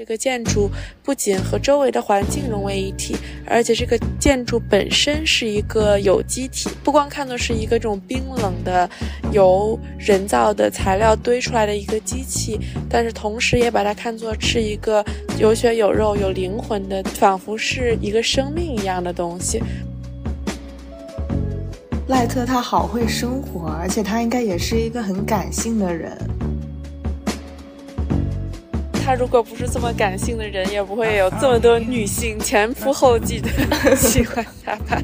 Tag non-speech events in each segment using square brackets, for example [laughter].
这个建筑不仅和周围的环境融为一体，而且这个建筑本身是一个有机体。不光看作是一个这种冰冷的由人造的材料堆出来的一个机器，但是同时也把它看作是一个有血有肉、有灵魂的，仿佛是一个生命一样的东西。赖特他好会生活，而且他应该也是一个很感性的人。他如果不是这么感性的人，也不会有这么多女性前仆后继的喜欢他吧。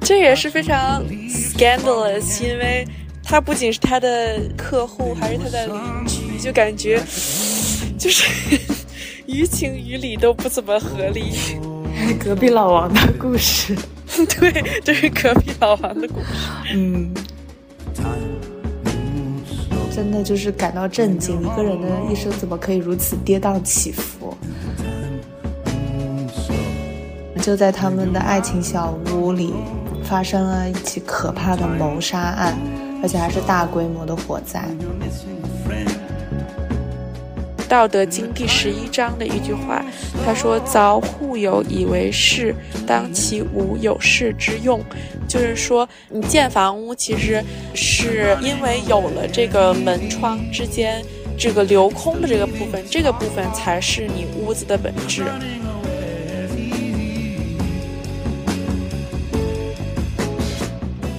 这也是非常 scandalous，因为他不仅是他的客户，还是他的邻居，就感觉就是于情于理都不怎么合理。[laughs] 隔壁老王的故事，[laughs] 对，这是隔壁老王的故事。[laughs] 嗯。真的就是感到震惊，一个人的一生怎么可以如此跌宕起伏？就在他们的爱情小屋里，发生了一起可怕的谋杀案，而且还是大规模的火灾。道德经第十一章的一句话，他说：“凿户有以为室，当其无有室之用。”就是说，你建房屋其实是因为有了这个门窗之间这个留空的这个部分，这个部分才是你屋子的本质。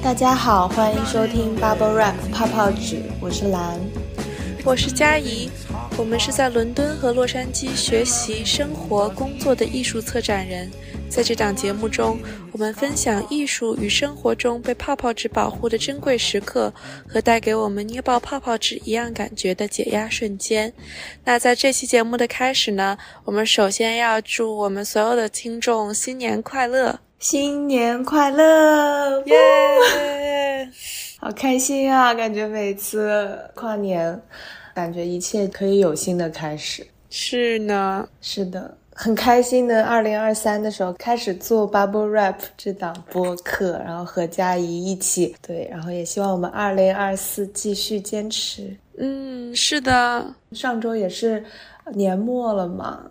大家好，欢迎收听 Bubble Wrap 泡泡纸，我是蓝，我是佳怡。我们是在伦敦和洛杉矶学习、生活、工作的艺术策展人。在这档节目中，我们分享艺术与生活中被泡泡纸保护的珍贵时刻，和带给我们捏爆泡泡纸一样感觉的解压瞬间。那在这期节目的开始呢，我们首先要祝我们所有的听众新年快乐！新年快乐！耶！好开心啊！感觉每次跨年。感觉一切可以有新的开始，是呢，是的，很开心的。二零二三的时候开始做 Bubble Rap 这档播客，然后和佳怡一起对，然后也希望我们二零二四继续坚持。嗯，是的，上周也是年末了嘛，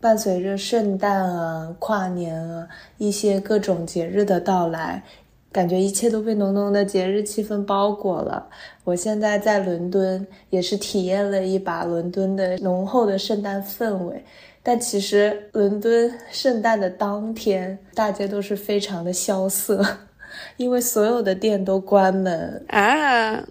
伴随着圣诞啊、跨年啊一些各种节日的到来。感觉一切都被浓浓的节日气氛包裹了。我现在在伦敦，也是体验了一把伦敦的浓厚的圣诞氛围。但其实，伦敦圣诞的当天，大街都是非常的萧瑟，[laughs] 因为所有的店都关门啊，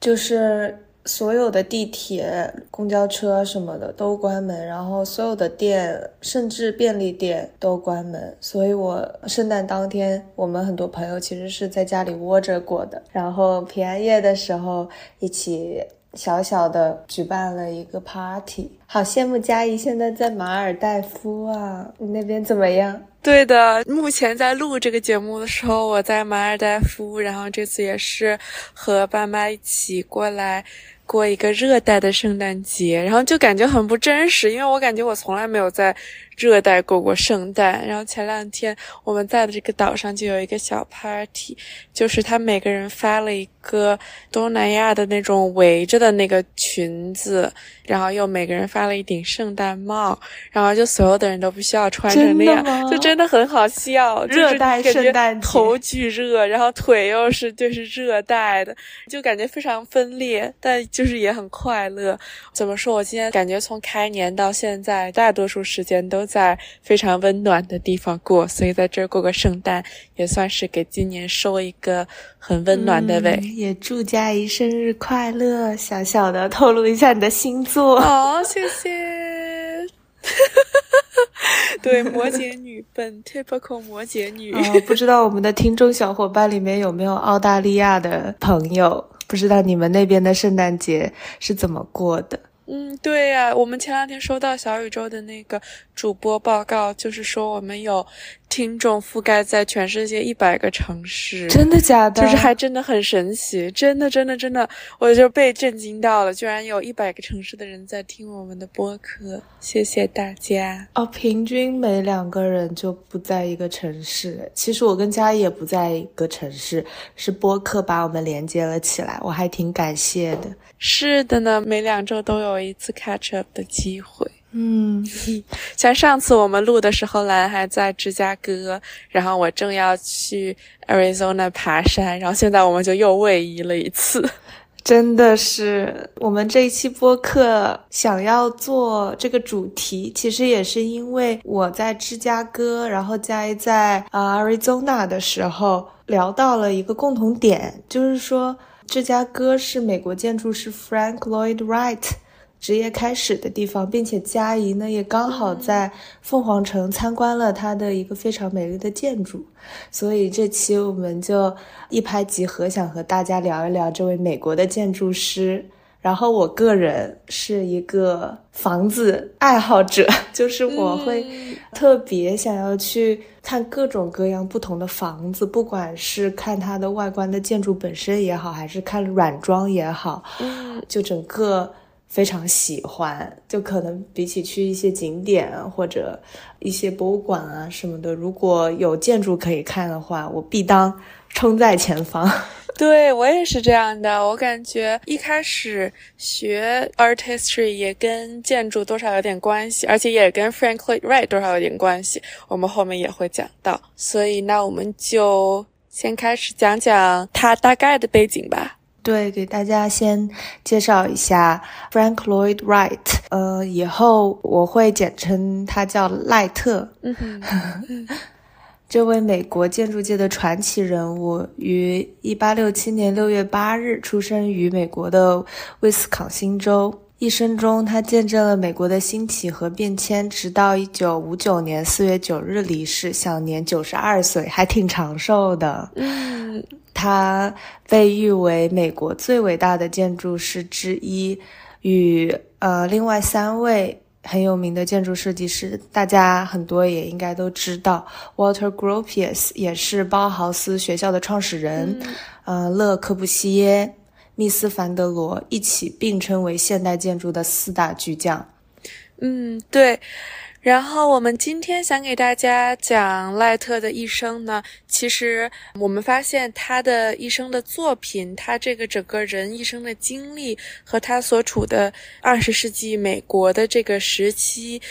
就是。所有的地铁、公交车什么的都关门，然后所有的店，甚至便利店都关门。所以，我圣诞当天，我们很多朋友其实是在家里窝着过的。然后平安夜的时候，一起小小的举办了一个 party。好羡慕佳怡现在在马尔代夫啊，你那边怎么样？对的，目前在录这个节目的时候，我在马尔代夫，然后这次也是和爸妈一起过来。过一个热带的圣诞节，然后就感觉很不真实，因为我感觉我从来没有在。热带过过圣诞，然后前两天我们在的这个岛上就有一个小 party，就是他每个人发了一个东南亚的那种围着的那个裙子，然后又每个人发了一顶圣诞帽，然后就所有的人都必须要穿成那样，就真的很好笑。热带圣诞头巨热，然后腿又是就是热带的，就感觉非常分裂，但就是也很快乐。怎么说？我今天感觉从开年到现在，大多数时间都。在非常温暖的地方过，所以在这儿过个圣诞，也算是给今年收一个很温暖的尾。也祝佳怡生日快乐！小小的透露一下你的星座 [laughs] 好，谢谢。[laughs] 对，摩羯女本 typical 摩羯女。不知道我们的听众小伙伴里面有没有澳大利亚的朋友？不知道你们那边的圣诞节是怎么过的？嗯，对呀，我们前两天收到小宇宙的那个主播报告，就是说我们有听众覆盖在全世界一百个城市，真的假的？就是还真的很神奇，真的真的真的，我就被震惊到了，居然有一百个城市的人在听我们的播客，谢谢大家。哦，平均每两个人就不在一个城市。其实我跟佳怡也不在一个城市，是播客把我们连接了起来，我还挺感谢的。是的呢，每两周都有一次 catch up 的机会。嗯，[laughs] 像上次我们录的时候，兰还在芝加哥，然后我正要去 Arizona 爬山，然后现在我们就又位移了一次。[laughs] 真的是，我们这一期播客想要做这个主题，其实也是因为我在芝加哥，然后在在啊 Arizona 的时候聊到了一个共同点，就是说芝加哥是美国建筑师 Frank Lloyd Wright。职业开始的地方，并且佳怡呢也刚好在凤凰城参观了他的一个非常美丽的建筑，所以这期我们就一拍即合，想和大家聊一聊这位美国的建筑师。然后我个人是一个房子爱好者，就是我会特别想要去看各种各样不同的房子，不管是看它的外观的建筑本身也好，还是看软装也好，就整个。非常喜欢，就可能比起去一些景点或者一些博物馆啊什么的，如果有建筑可以看的话，我必当冲在前方。[laughs] 对我也是这样的，我感觉一开始学 art history 也跟建筑多少有点关系，而且也跟 Frank Lloyd Wright 多少有点关系，我们后面也会讲到。所以那我们就先开始讲讲他大概的背景吧。对，给大家先介绍一下 Frank Lloyd Wright，呃，以后我会简称他叫赖特。[laughs] 这位美国建筑界的传奇人物，于一八六七年六月八日出生于美国的威斯康星州。一生中，他见证了美国的兴起和变迁，直到一九五九年四月九日离世，享年九十二岁，还挺长寿的。嗯，他被誉为美国最伟大的建筑师之一，与呃另外三位很有名的建筑设计师，大家很多也应该都知道，Walter Gropius 也是包豪斯学校的创始人，呃，勒克布西耶。密斯凡德罗一起并称为现代建筑的四大巨匠。嗯，对。然后我们今天想给大家讲赖特的一生呢，其实我们发现他的一生的作品，他这个整个人一生的经历和他所处的二十世纪美国的这个时期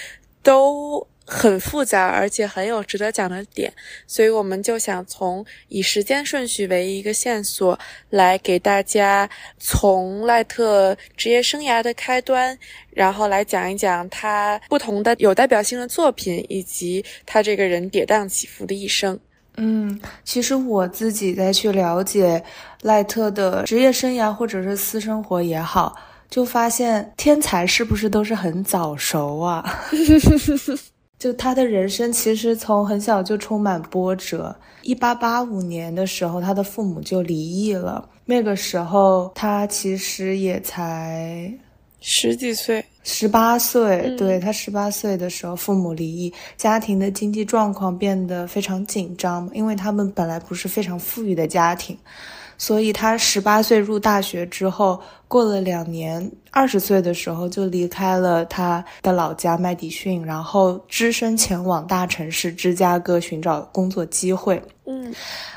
都。很复杂，而且很有值得讲的点，所以我们就想从以时间顺序为一个线索，来给大家从赖特职业生涯的开端，然后来讲一讲他不同的有代表性的作品，以及他这个人跌宕起伏的一生。嗯，其实我自己在去了解赖特的职业生涯或者是私生活也好，就发现天才是不是都是很早熟啊？[laughs] 就他的人生其实从很小就充满波折。一八八五年的时候，他的父母就离异了。那个时候他其实也才十几岁，十八岁。对他十八岁的时候，父母离异，家庭的经济状况变得非常紧张，因为他们本来不是非常富裕的家庭。所以他十八岁入大学之后，过了两年，二十岁的时候就离开了他的老家麦迪逊，然后只身前往大城市芝加哥寻找工作机会。嗯，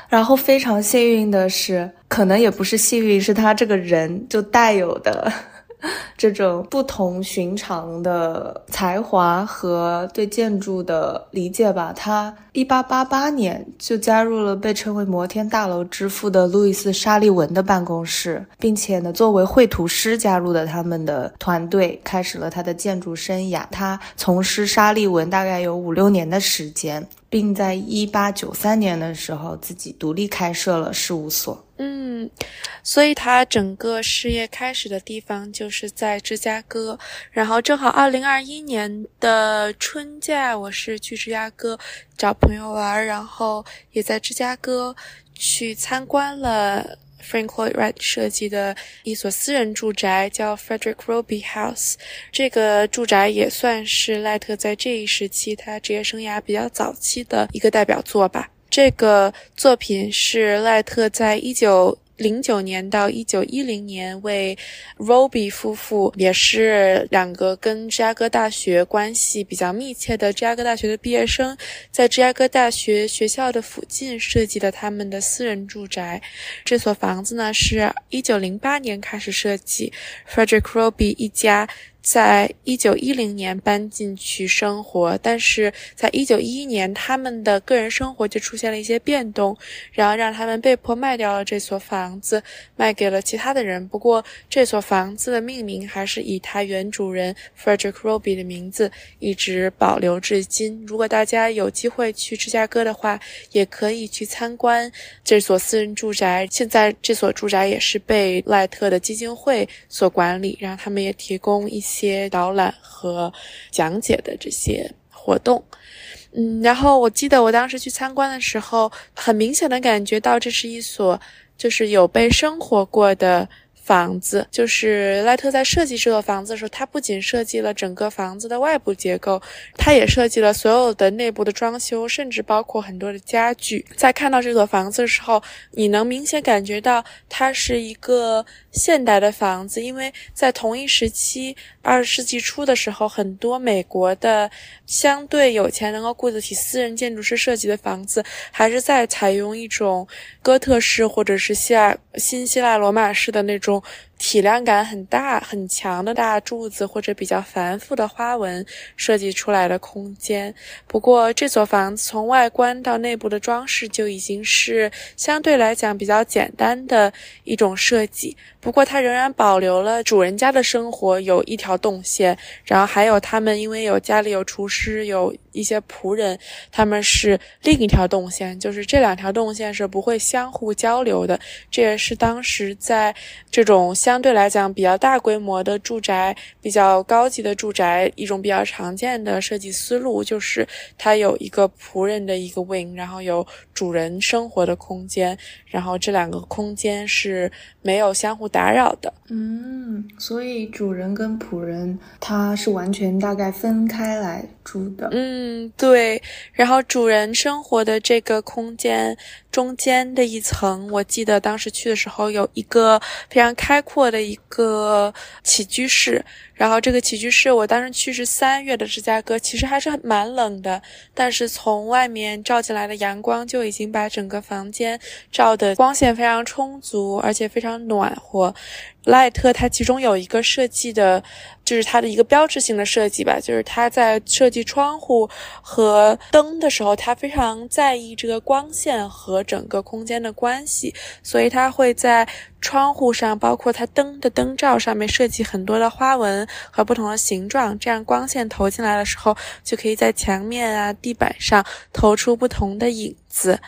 然后非常幸运的是，可能也不是幸运，是他这个人就带有的。[laughs] 这种不同寻常的才华和对建筑的理解吧。他一八八八年就加入了被称为“摩天大楼之父”的路易斯·沙利文的办公室，并且呢，作为绘图师加入了他们的团队，开始了他的建筑生涯。他从事沙利文大概有五六年的时间，并在一八九三年的时候自己独立开设了事务所。嗯，所以他整个事业开始的地方就是在芝加哥，然后正好二零二一年的春假，我是去芝加哥找朋友玩，然后也在芝加哥去参观了 Frank Lloyd Wright 设计的一所私人住宅，叫 Frederick Robey House。这个住宅也算是赖特在这一时期他职业生涯比较早期的一个代表作吧。这个作品是赖特在一九。零九年到一九一零年，为 Roby 夫妇，也是两个跟芝加哥大学关系比较密切的芝加哥大学的毕业生，在芝加哥大学学校的附近设计了他们的私人住宅。这所房子呢，是一九零八年开始设计，Frederick Roby 一家。在一九一零年搬进去生活，但是在一九一一年，他们的个人生活就出现了一些变动，然后让他们被迫卖掉了这所房子，卖给了其他的人。不过，这所房子的命名还是以他原主人 Frederick Roby 的名字一直保留至今。如果大家有机会去芝加哥的话，也可以去参观这所私人住宅。现在这所住宅也是被赖特的基金会所管理，然后他们也提供一些。些导览和讲解的这些活动，嗯，然后我记得我当时去参观的时候，很明显的感觉到这是一所就是有被生活过的。房子就是赖特在设计这座房子的时候，他不仅设计了整个房子的外部结构，他也设计了所有的内部的装修，甚至包括很多的家具。在看到这座房子的时候，你能明显感觉到它是一个现代的房子，因为在同一时期，二十世纪初的时候，很多美国的相对有钱、能够雇得起私人建筑师设计的房子，还是在采用一种哥特式或者是希腊新希腊罗马式的那种。体量感很大、很强的大柱子，或者比较繁复的花纹设计出来的空间。不过，这所房子从外观到内部的装饰就已经是相对来讲比较简单的一种设计。不过，它仍然保留了主人家的生活有一条动线，然后还有他们因为有家里有厨师，有一些仆人，他们是另一条动线，就是这两条动线是不会相互交流的。这也是当时在这种相对来讲比较大规模的住宅、比较高级的住宅一种比较常见的设计思路，就是它有一个仆人的一个 wing，然后有主人生活的空间，然后这两个空间是没有相互。打扰的，嗯，所以主人跟仆人他是完全大概分开来嗯，对。然后主人生活的这个空间中间的一层，我记得当时去的时候有一个非常开阔的一个起居室。然后这个起居室，我当时去是三月的芝加哥，其实还是蛮冷的，但是从外面照进来的阳光就已经把整个房间照的光线非常充足，而且非常暖和。赖特他其中有一个设计的，就是他的一个标志性的设计吧，就是他在设计窗户和灯的时候，他非常在意这个光线和整个空间的关系，所以他会在窗户上，包括它灯的灯罩上面设计很多的花纹和不同的形状，这样光线投进来的时候，就可以在墙面啊、地板上投出不同的影子。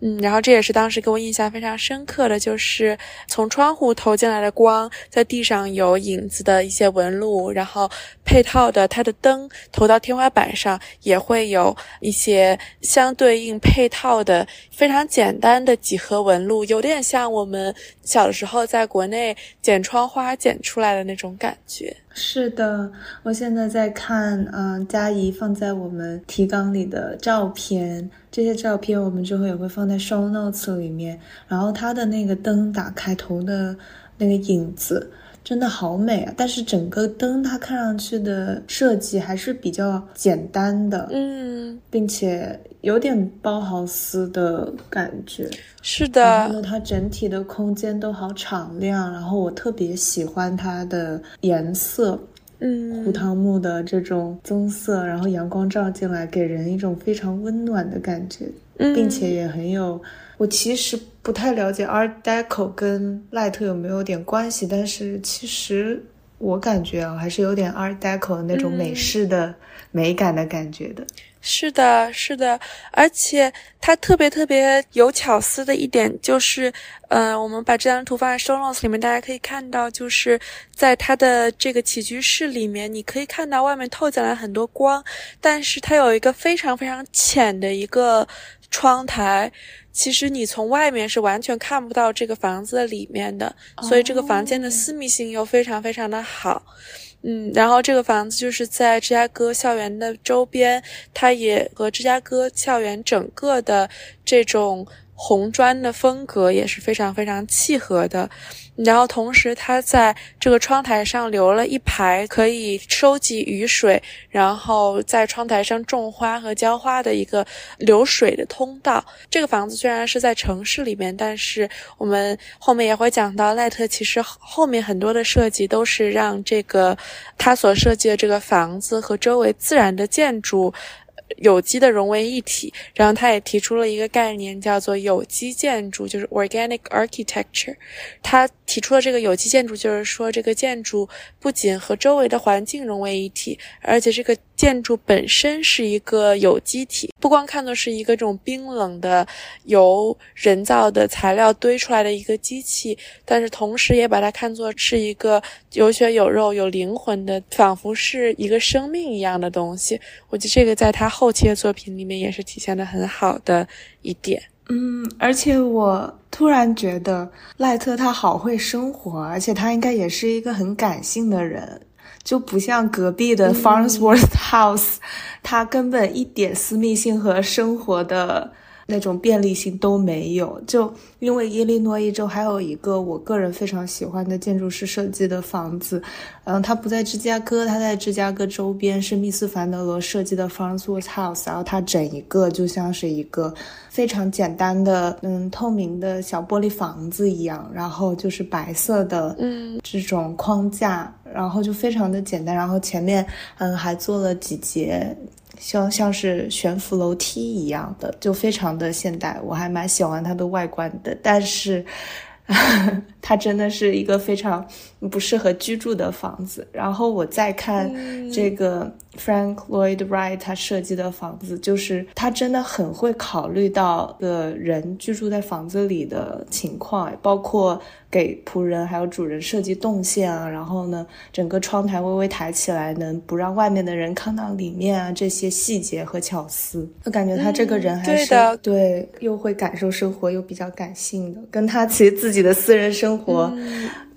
嗯，然后这也是当时给我印象非常深刻的，就是从窗户投进来的光，在地上有影子的一些纹路，然后配套的它的灯投到天花板上，也会有一些相对应配套的非常简单的几何纹路，有点像我们小时候在国内剪窗花剪出来的那种感觉。是的，我现在在看，嗯，佳怡放在我们提纲里的照片，这些照片我们之后也会放在 show notes 里面。然后它的那个灯打开头的那个影子。真的好美啊！但是整个灯它看上去的设计还是比较简单的，嗯，并且有点包豪斯的感觉。是的，然后呢，它整体的空间都好敞亮，然后我特别喜欢它的颜色，嗯，胡桃木的这种棕色，然后阳光照进来，给人一种非常温暖的感觉，并且也很有。我其实不太了解 Art Deco 跟赖特有没有点关系，但是其实我感觉啊，还是有点 Art Deco 那种美式的美感的感觉的。是的，是的，而且它特别特别有巧思的一点就是，呃，我们把这张图放在 show notes 里面，大家可以看到，就是在它的这个起居室里面，你可以看到外面透进来很多光，但是它有一个非常非常浅的一个窗台，其实你从外面是完全看不到这个房子里面的，所以这个房间的私密性又非常非常的好。嗯，然后这个房子就是在芝加哥校园的周边，它也和芝加哥校园整个的这种红砖的风格也是非常非常契合的。然后同时，它在这个窗台上留了一排可以收集雨水，然后在窗台上种花和浇花的一个流水的通道。这个房子虽然是在城市里面，但是我们后面也会讲到，赖特其实后面很多的设计都是让这个他所设计的这个房子和周围自然的建筑。有机的融为一体，然后他也提出了一个概念，叫做有机建筑，就是 organic architecture。他提出了这个有机建筑，就是说这个建筑不仅和周围的环境融为一体，而且这个。建筑本身是一个有机体，不光看作是一个这种冰冷的由人造的材料堆出来的一个机器，但是同时也把它看作是一个有血有肉、有灵魂的，仿佛是一个生命一样的东西。我觉得这个在他后期的作品里面也是体现的很好的一点。嗯，而且我突然觉得赖特他好会生活，而且他应该也是一个很感性的人。就不像隔壁的 Farnsworth House，[laughs] 它根本一点私密性和生活的。那种便利性都没有，就因为伊利诺伊州还有一个我个人非常喜欢的建筑师设计的房子，嗯，它不在芝加哥，它在芝加哥周边，是密斯凡德罗设计的 Farnsworth House，然后它整一个就像是一个非常简单的，嗯，透明的小玻璃房子一样，然后就是白色的，嗯，这种框架，然后就非常的简单，然后前面，嗯，还做了几节。像像是悬浮楼梯一样的，就非常的现代，我还蛮喜欢它的外观的，但是。[laughs] 它真的是一个非常不适合居住的房子。然后我再看这个 Frank Lloyd Wright 他设计的房子，就是他真的很会考虑到的人居住在房子里的情况，包括给仆人还有主人设计动线啊。然后呢，整个窗台微微抬起来，能不让外面的人看到里面啊，这些细节和巧思，我感觉他这个人还是对，又会感受生活，又比较感性的，跟他其实自己。自己的私人生活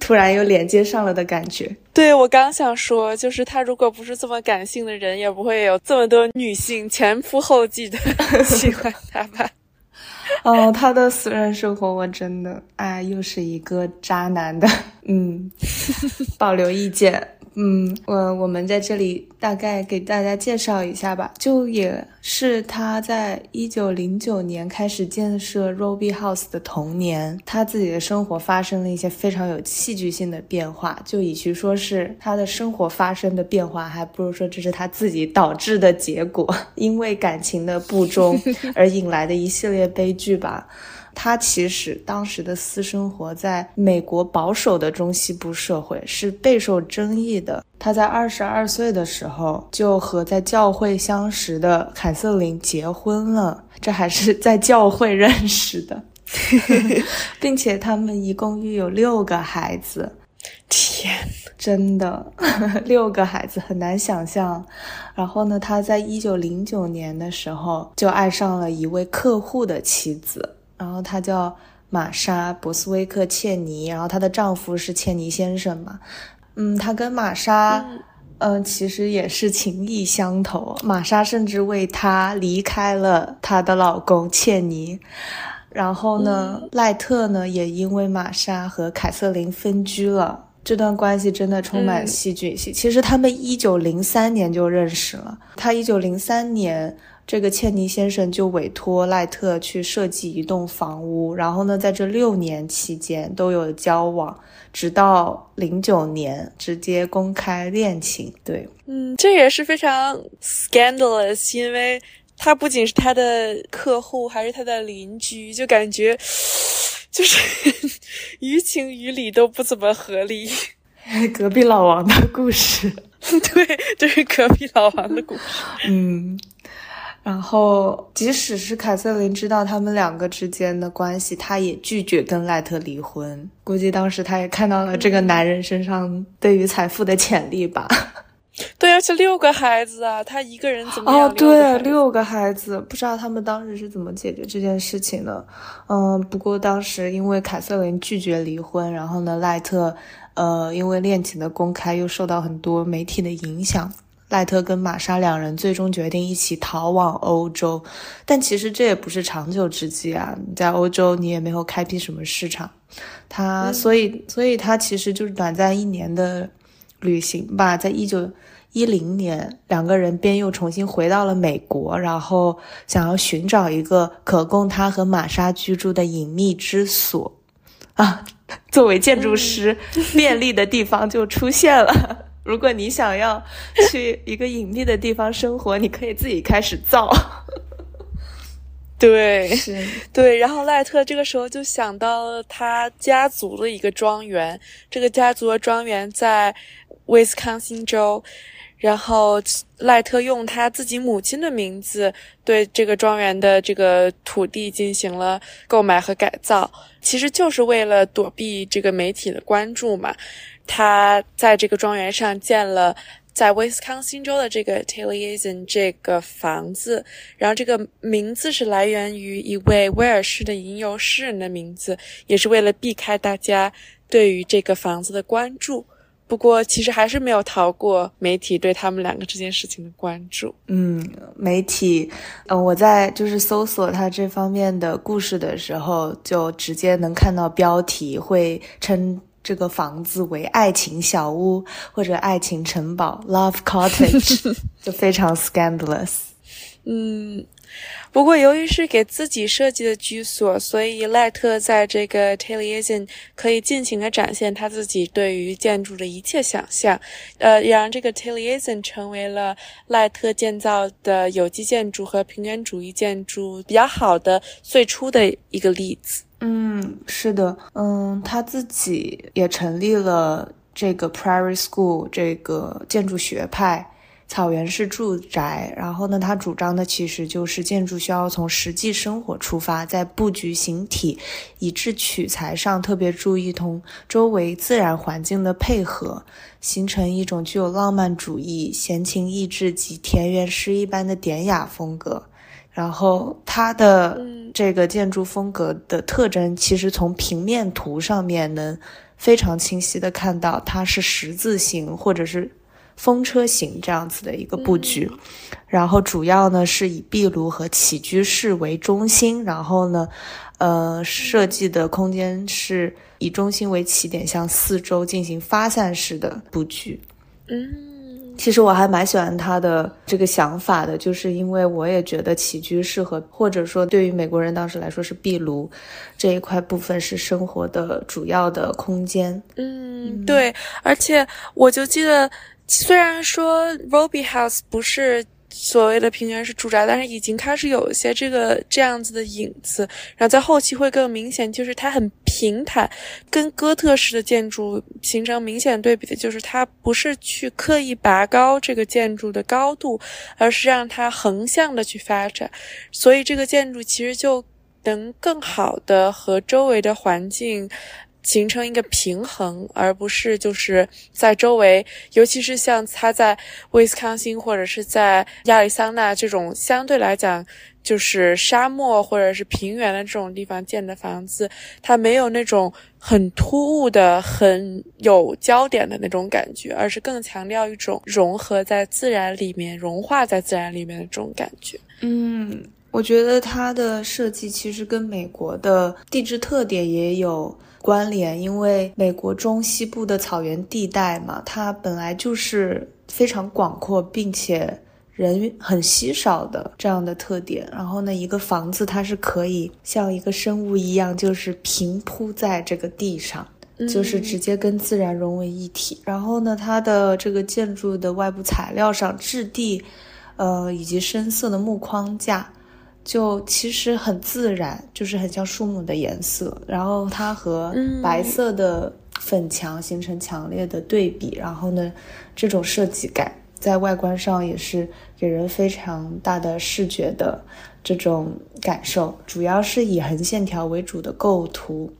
突然又连接上了的感觉。对我刚想说，就是他如果不是这么感性的人，也不会有这么多女性前仆后继的喜欢他吧。[laughs] 哦，他的私人生活我真的，哎，又是一个渣男的，嗯，[laughs] 保留意见。嗯，我我们在这里大概给大家介绍一下吧。就也是他在一九零九年开始建设 Roby House 的童年，他自己的生活发生了一些非常有戏剧性的变化。就与其说是他的生活发生的变化，还不如说这是他自己导致的结果，因为感情的不忠而引来的一系列悲剧吧。他其实当时的私生活在美国保守的中西部社会是备受争议的。他在二十二岁的时候就和在教会相识的凯瑟琳结婚了，这还是在教会认识的，[laughs] 并且他们一共育有六个孩子。天，真的 [laughs] 六个孩子很难想象。然后呢，他在一九零九年的时候就爱上了一位客户的妻子。然后她叫玛莎·博斯威克·切尼，然后她的丈夫是切尼先生嘛，嗯，她跟玛莎，嗯，其实也是情意相投。玛莎甚至为她离开了她的老公切尼，然后呢，赖特呢也因为玛莎和凯瑟琳分居了。这段关系真的充满戏剧性。其实他们一九零三年就认识了，他一九零三年。这个切尼先生就委托赖特去设计一栋房屋，然后呢，在这六年期间都有交往，直到零九年直接公开恋情。对，嗯，这也是非常 scandalous，因为他不仅是他的客户，还是他的邻居，就感觉 [sighs] 就是 [laughs] 于情于理都不怎么合理。[laughs] 隔壁老王的故事，[laughs] 对，就是隔壁老王的故事。嗯。然后，即使是凯瑟琳知道他们两个之间的关系，她也拒绝跟赖特离婚。估计当时她也看到了这个男人身上对于财富的潜力吧。对，而且六个孩子啊，他一个人怎么哦，对，六个孩子，不知道他们当时是怎么解决这件事情的。嗯，不过当时因为凯瑟琳拒绝离婚，然后呢，赖特，呃，因为恋情的公开又受到很多媒体的影响。赖特跟玛莎两人最终决定一起逃往欧洲，但其实这也不是长久之计啊！你在欧洲，你也没有开辟什么市场，他所以，所以他其实就是短暂一年的旅行吧。在一九一零年，两个人便又重新回到了美国，然后想要寻找一个可供他和玛莎居住的隐秘之所啊。[laughs] 作为建筑师，便利的地方就出现了。如果你想要去一个隐秘的地方生活，你可以自己开始造。[laughs] 对，是，对。然后赖特这个时候就想到了他家族的一个庄园，这个家族的庄园在威斯康星州。然后赖特用他自己母亲的名字对这个庄园的这个土地进行了购买和改造，其实就是为了躲避这个媒体的关注嘛。他在这个庄园上建了在威斯康星州的这个 Taliesin 这个房子，然后这个名字是来源于一位威尔士的吟游诗人的名字，也是为了避开大家对于这个房子的关注。不过，其实还是没有逃过媒体对他们两个这件事情的关注。嗯，媒体，嗯，我在就是搜索他这方面的故事的时候，就直接能看到标题会称。这个房子为爱情小屋或者爱情城堡 （Love Cottage），[laughs] 就非常 scandalous。嗯，不过由于是给自己设计的居所，所以赖特在这个 Taliesin 可以尽情的展现他自己对于建筑的一切想象，呃，也让这个 Taliesin 成为了赖特建造的有机建筑和平原主义建筑比较好的最初的一个例子。嗯，是的，嗯，他自己也成立了这个 Prairie School 这个建筑学派，草原式住宅。然后呢，他主张的其实就是建筑需要从实际生活出发，在布局形体以至取材上特别注意同周围自然环境的配合，形成一种具有浪漫主义、闲情逸致及田园诗一般的典雅风格。然后它的这个建筑风格的特征，其实从平面图上面能非常清晰的看到，它是十字形或者是风车形这样子的一个布局。然后主要呢是以壁炉和起居室为中心，然后呢，呃，设计的空间是以中心为起点，向四周进行发散式的布局。嗯。其实我还蛮喜欢他的这个想法的，就是因为我也觉得起居室和或者说对于美国人当时来说是壁炉这一块部分是生活的主要的空间。嗯，对，而且我就记得，虽然说 Roby House 不是。所谓的平原式住宅，但是已经开始有一些这个这样子的影子，然后在后期会更明显，就是它很平坦，跟哥特式的建筑形成明显对比的，就是它不是去刻意拔高这个建筑的高度，而是让它横向的去发展，所以这个建筑其实就能更好的和周围的环境。形成一个平衡，而不是就是在周围，尤其是像他在威斯康星或者是在亚利桑那这种相对来讲就是沙漠或者是平原的这种地方建的房子，它没有那种很突兀的、很有焦点的那种感觉，而是更强调一种融合在自然里面、融化在自然里面的这种感觉。嗯，我觉得它的设计其实跟美国的地质特点也有。关联，因为美国中西部的草原地带嘛，它本来就是非常广阔，并且人很稀少的这样的特点。然后呢，一个房子它是可以像一个生物一样，就是平铺在这个地上，就是直接跟自然融为一体。然后呢，它的这个建筑的外部材料上，质地，呃，以及深色的木框架。就其实很自然，就是很像树木的颜色，然后它和白色的粉墙形成强烈的对比，然后呢，这种设计感在外观上也是给人非常大的视觉的这种感受，主要是以横线条为主的构图，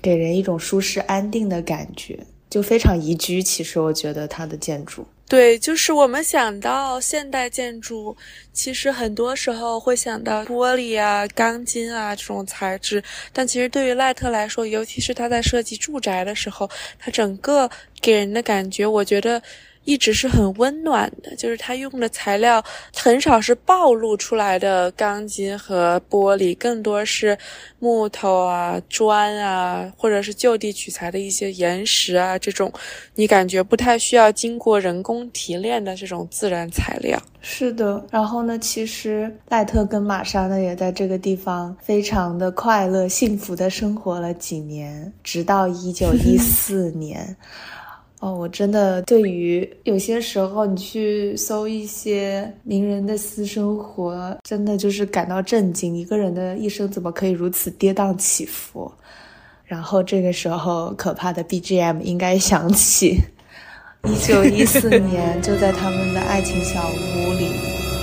给人一种舒适安定的感觉，就非常宜居。其实我觉得它的建筑。对，就是我们想到现代建筑，其实很多时候会想到玻璃啊、钢筋啊这种材质，但其实对于赖特来说，尤其是他在设计住宅的时候，他整个给人的感觉，我觉得。一直是很温暖的，就是它用的材料很少是暴露出来的钢筋和玻璃，更多是木头啊、砖啊，或者是就地取材的一些岩石啊，这种你感觉不太需要经过人工提炼的这种自然材料。是的，然后呢，其实赖特跟玛莎呢也在这个地方非常的快乐、幸福的生活了几年，直到一九一四年。[laughs] 哦，我真的对于有些时候你去搜一些名人的私生活，真的就是感到震惊。一个人的一生怎么可以如此跌宕起伏？然后这个时候，可怕的 BGM 应该响起。一九一四年，就在他们的爱情小屋里，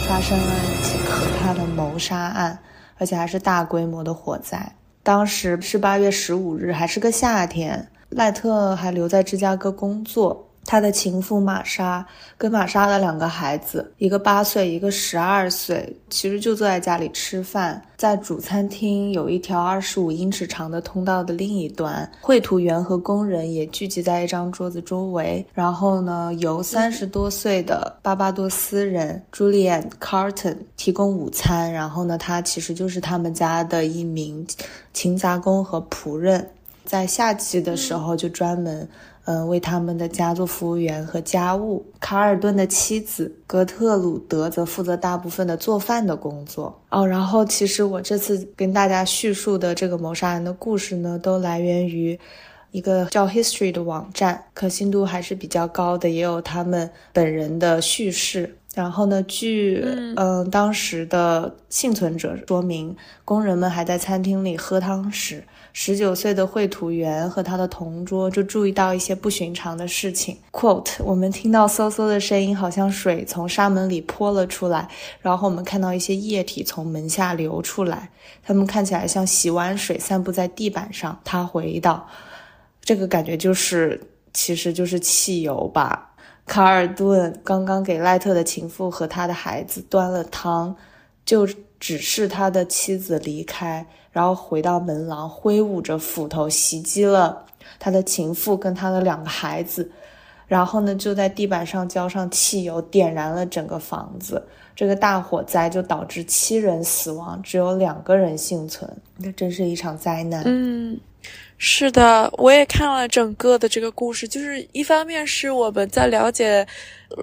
发生了一起可怕的谋杀案，而且还是大规模的火灾。当时是八月十五日，还是个夏天。赖特还留在芝加哥工作，他的情妇玛莎跟玛莎的两个孩子，一个八岁，一个十二岁，其实就坐在家里吃饭。在主餐厅有一条二十五英尺长的通道的另一端，绘图员和工人也聚集在一张桌子周围。然后呢，由三十多岁的巴巴多斯人 Julian Carton 提供午餐。然后呢，他其实就是他们家的一名勤杂工和仆人。在夏季的时候，就专门，嗯，为他们的家做服务员和家务。卡尔顿的妻子格特鲁德则负责大部分的做饭的工作。哦，然后其实我这次跟大家叙述的这个谋杀案的故事呢，都来源于一个叫 History 的网站，可信度还是比较高的，也有他们本人的叙事。然后呢？据嗯当时的幸存者说明，工人们还在餐厅里喝汤时，十九岁的绘图员和他的同桌就注意到一些不寻常的事情。Quote：我们听到嗖嗖的声音，好像水从纱门里泼了出来，然后我们看到一些液体从门下流出来，它们看起来像洗碗水散布在地板上。他回忆道：“这个感觉就是，其实就是汽油吧。”卡尔顿刚刚给赖特的情妇和他的孩子端了汤，就只是他的妻子离开，然后回到门廊，挥舞着斧头袭击了他的情妇跟他的两个孩子，然后呢，就在地板上浇上汽油，点燃了整个房子。这个大火灾就导致七人死亡，只有两个人幸存。那真是一场灾难。嗯。是的，我也看了整个的这个故事。就是一方面是我们在了解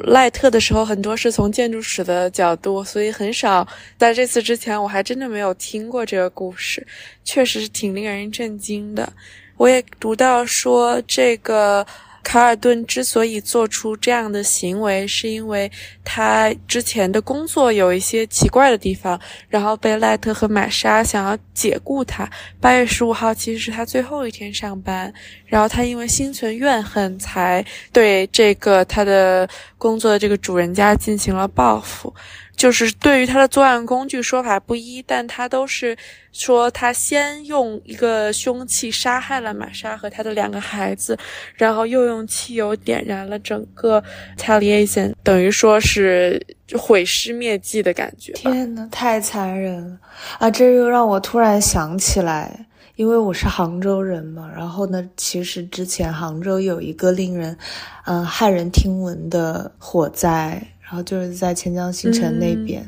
赖特的时候，很多是从建筑史的角度，所以很少在这次之前，我还真的没有听过这个故事，确实是挺令人震惊的。我也读到说这个。卡尔顿之所以做出这样的行为，是因为他之前的工作有一些奇怪的地方，然后被赖特和玛莎想要解雇他。八月十五号其实是他最后一天上班，然后他因为心存怨恨，才对这个他的工作的这个主人家进行了报复。就是对于他的作案工具说法不一，但他都是说他先用一个凶器杀害了玛莎和他的两个孩子，然后又用汽油点燃了整个 t a l i a t i o n 等于说是毁尸灭迹的感觉。天呐，太残忍了啊！这又让我突然想起来，因为我是杭州人嘛，然后呢，其实之前杭州有一个令人嗯骇人听闻的火灾。然后就是在钱江新城那边，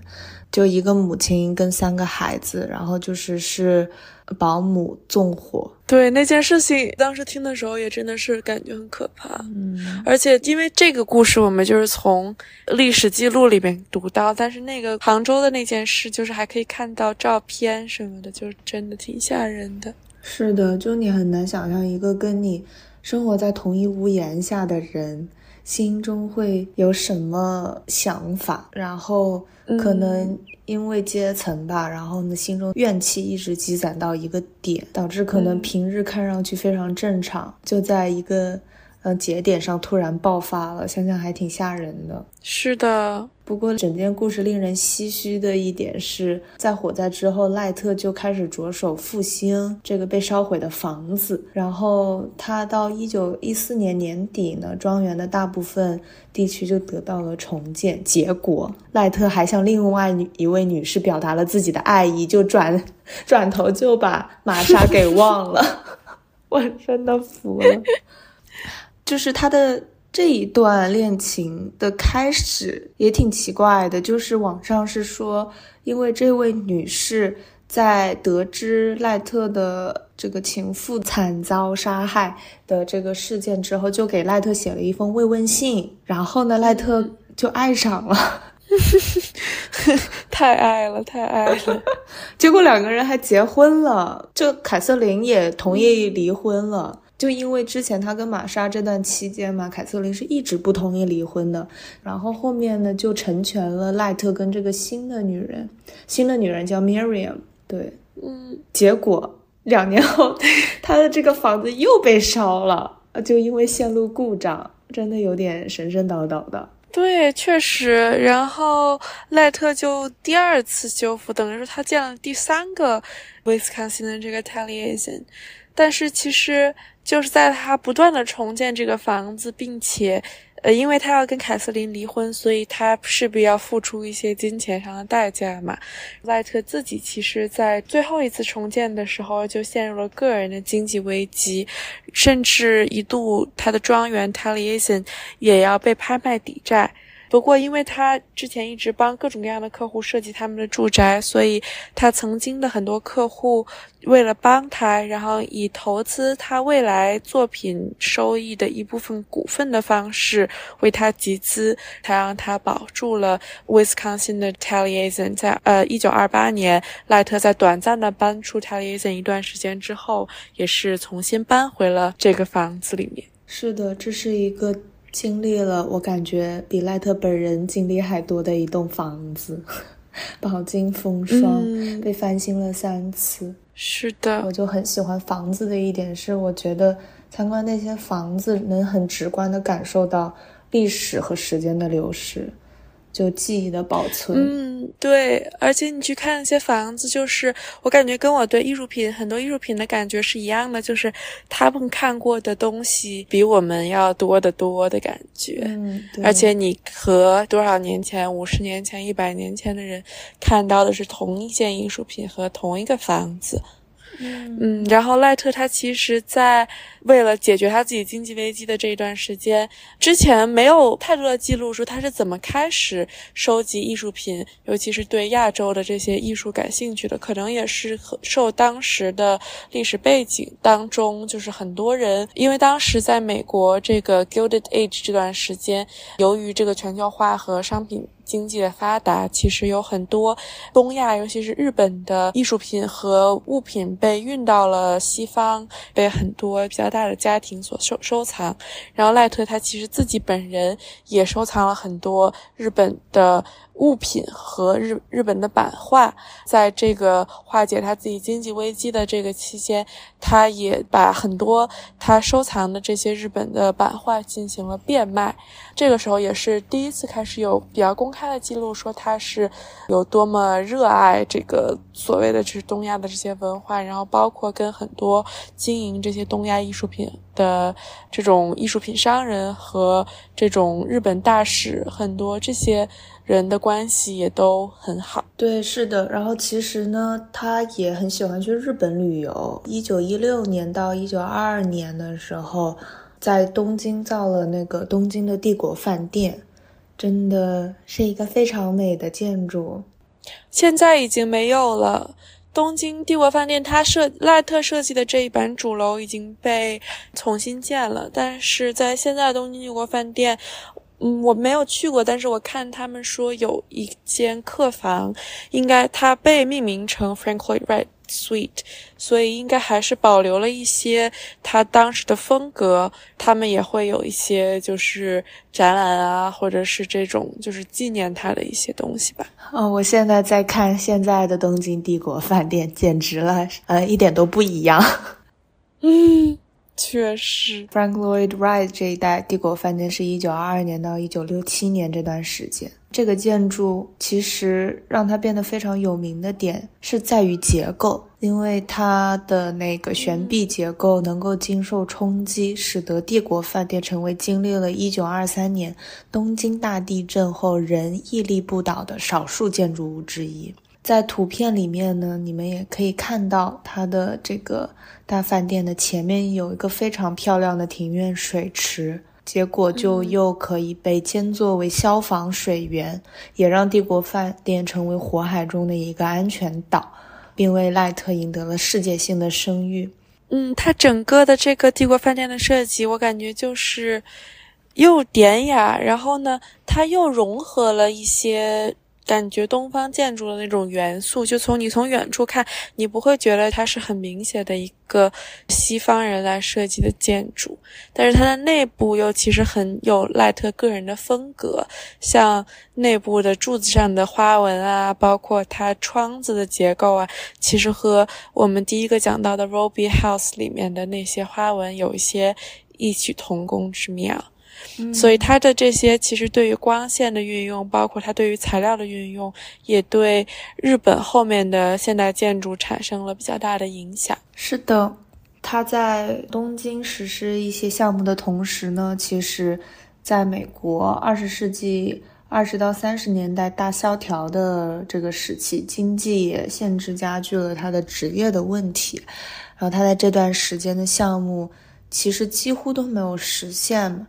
就一个母亲跟三个孩子，然后就是是保姆纵火。对那件事情，当时听的时候也真的是感觉很可怕。嗯，而且因为这个故事，我们就是从历史记录里面读到，但是那个杭州的那件事，就是还可以看到照片什么的，就是真的挺吓人的。是的，就你很难想象一个跟你生活在同一屋檐下的人。心中会有什么想法？然后可能因为阶层吧，然后呢，心中怨气一直积攒到一个点，导致可能平日看上去非常正常，就在一个呃节点上突然爆发了。想想还挺吓人的。是的，不过，整件故事令人唏嘘的一点是，在火灾之后，赖特就开始着手复兴这个被烧毁的房子。然后，他到一九一四年年底呢，庄园的大部分地区就得到了重建。结果，赖特还向另外一位女士表达了自己的爱意，就转 [laughs] 转头就把玛莎给忘了。[laughs] 我真的服了，[laughs] 就是他的。这一段恋情的开始也挺奇怪的，就是网上是说，因为这位女士在得知赖特的这个情妇惨遭杀害的这个事件之后，就给赖特写了一封慰问信，然后呢，赖特就爱上了，[laughs] 太爱了，太爱了，结果两个人还结婚了，就凯瑟琳也同意离婚了。就因为之前他跟玛莎这段期间嘛，凯瑟琳是一直不同意离婚的。然后后面呢，就成全了赖特跟这个新的女人，新的女人叫 Miriam。对，嗯。结果两年后，他的这个房子又被烧了，就因为线路故障，真的有点神神叨叨的。对，确实。然后赖特就第二次修复，等于说他建了第三个威斯康星的这个 Taliesin。但是其实。就是在他不断的重建这个房子，并且，呃，因为他要跟凯瑟琳离婚，所以他势必要付出一些金钱上的代价嘛。赖特自己其实，在最后一次重建的时候，就陷入了个人的经济危机，甚至一度他的庄园 Taliesin 也要被拍卖抵债。不过，因为他之前一直帮各种各样的客户设计他们的住宅，所以他曾经的很多客户为了帮他，然后以投资他未来作品收益的一部分股份的方式为他集资，才让他保住了威斯康星的 Taliesin。在呃一九二八年，赖特在短暂的搬出 Taliesin 一段时间之后，也是重新搬回了这个房子里面。是的，这是一个。经历了我感觉比赖特本人经历还多的一栋房子，[laughs] 饱经风霜，被翻新了三次。是的，我就很喜欢房子的一点是，我觉得参观那些房子能很直观的感受到历史和时间的流逝。就记忆的保存，嗯，对，而且你去看那些房子，就是我感觉跟我对艺术品很多艺术品的感觉是一样的，就是他们看过的东西比我们要多得多的感觉，嗯，而且你和多少年前、五十年前、一百年前的人看到的是同一件艺术品和同一个房子。嗯，然后赖特他其实，在为了解决他自己经济危机的这一段时间之前，没有太多的记录说他是怎么开始收集艺术品，尤其是对亚洲的这些艺术感兴趣的。可能也是受当时的历史背景当中，就是很多人因为当时在美国这个 Gilded Age 这段时间，由于这个全球化和商品。经济的发达，其实有很多东亚，尤其是日本的艺术品和物品被运到了西方，被很多比较大的家庭所收收藏。然后赖特他其实自己本人也收藏了很多日本的。物品和日日本的版画，在这个化解他自己经济危机的这个期间，他也把很多他收藏的这些日本的版画进行了变卖。这个时候也是第一次开始有比较公开的记录，说他是有多么热爱这个所谓的就是东亚的这些文化，然后包括跟很多经营这些东亚艺术品的这种艺术品商人和这种日本大使很多这些。人的关系也都很好，对，是的。然后其实呢，他也很喜欢去日本旅游。一九一六年到一九二二年的时候，在东京造了那个东京的帝国饭店，真的是一个非常美的建筑。现在已经没有了。东京帝国饭店，它设赖特设计的这一版主楼已经被重新建了，但是在现在东京帝国饭店。嗯，我没有去过，但是我看他们说有一间客房，应该它被命名成 Frank Lloyd Wright Suite，所以应该还是保留了一些他当时的风格。他们也会有一些就是展览啊，或者是这种就是纪念他的一些东西吧。哦，我现在在看现在的东京帝国饭店，简直了，呃，一点都不一样。[laughs] 嗯。确实，Frank Lloyd Wright 这一代帝国饭店是一九二二年到一九六七年这段时间，这个建筑其实让它变得非常有名的点是在于结构，因为它的那个悬臂结构能够经受冲击，使得帝国饭店成为经历了一九二三年东京大地震后仍屹立不倒的少数建筑物之一。在图片里面呢，你们也可以看到它的这个大饭店的前面有一个非常漂亮的庭院水池。结果就又可以被兼作为消防水源，也让帝国饭店成为火海中的一个安全岛，并为赖特赢得了世界性的声誉。嗯，它整个的这个帝国饭店的设计，我感觉就是又典雅，然后呢，它又融合了一些。感觉东方建筑的那种元素，就从你从远处看，你不会觉得它是很明显的一个西方人来设计的建筑，但是它的内部又其实很有赖特个人的风格，像内部的柱子上的花纹啊，包括它窗子的结构啊，其实和我们第一个讲到的 Roby House 里面的那些花纹有一些异曲同工之妙。所以它的这些其实对于光线的运用，包括它对于材料的运用，也对日本后面的现代建筑产生了比较大的影响。是的，它在东京实施一些项目的同时呢，其实在美国二十世纪二十到三十年代大萧条的这个时期，经济也限制加剧了他的职业的问题，然后他在这段时间的项目其实几乎都没有实现。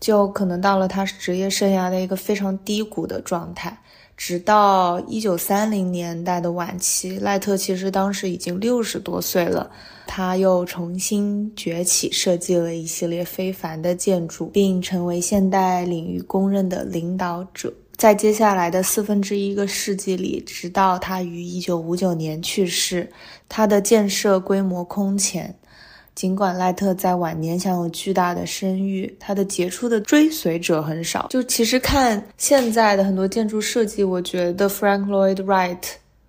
就可能到了他职业生涯的一个非常低谷的状态，直到一九三零年代的晚期，赖特其实当时已经六十多岁了，他又重新崛起，设计了一系列非凡的建筑，并成为现代领域公认的领导者。在接下来的四分之一个世纪里，直到他于一九五九年去世，他的建设规模空前。尽管赖特在晚年享有巨大的声誉，他的杰出的追随者很少。就其实看现在的很多建筑设计，我觉得 Frank Lloyd Wright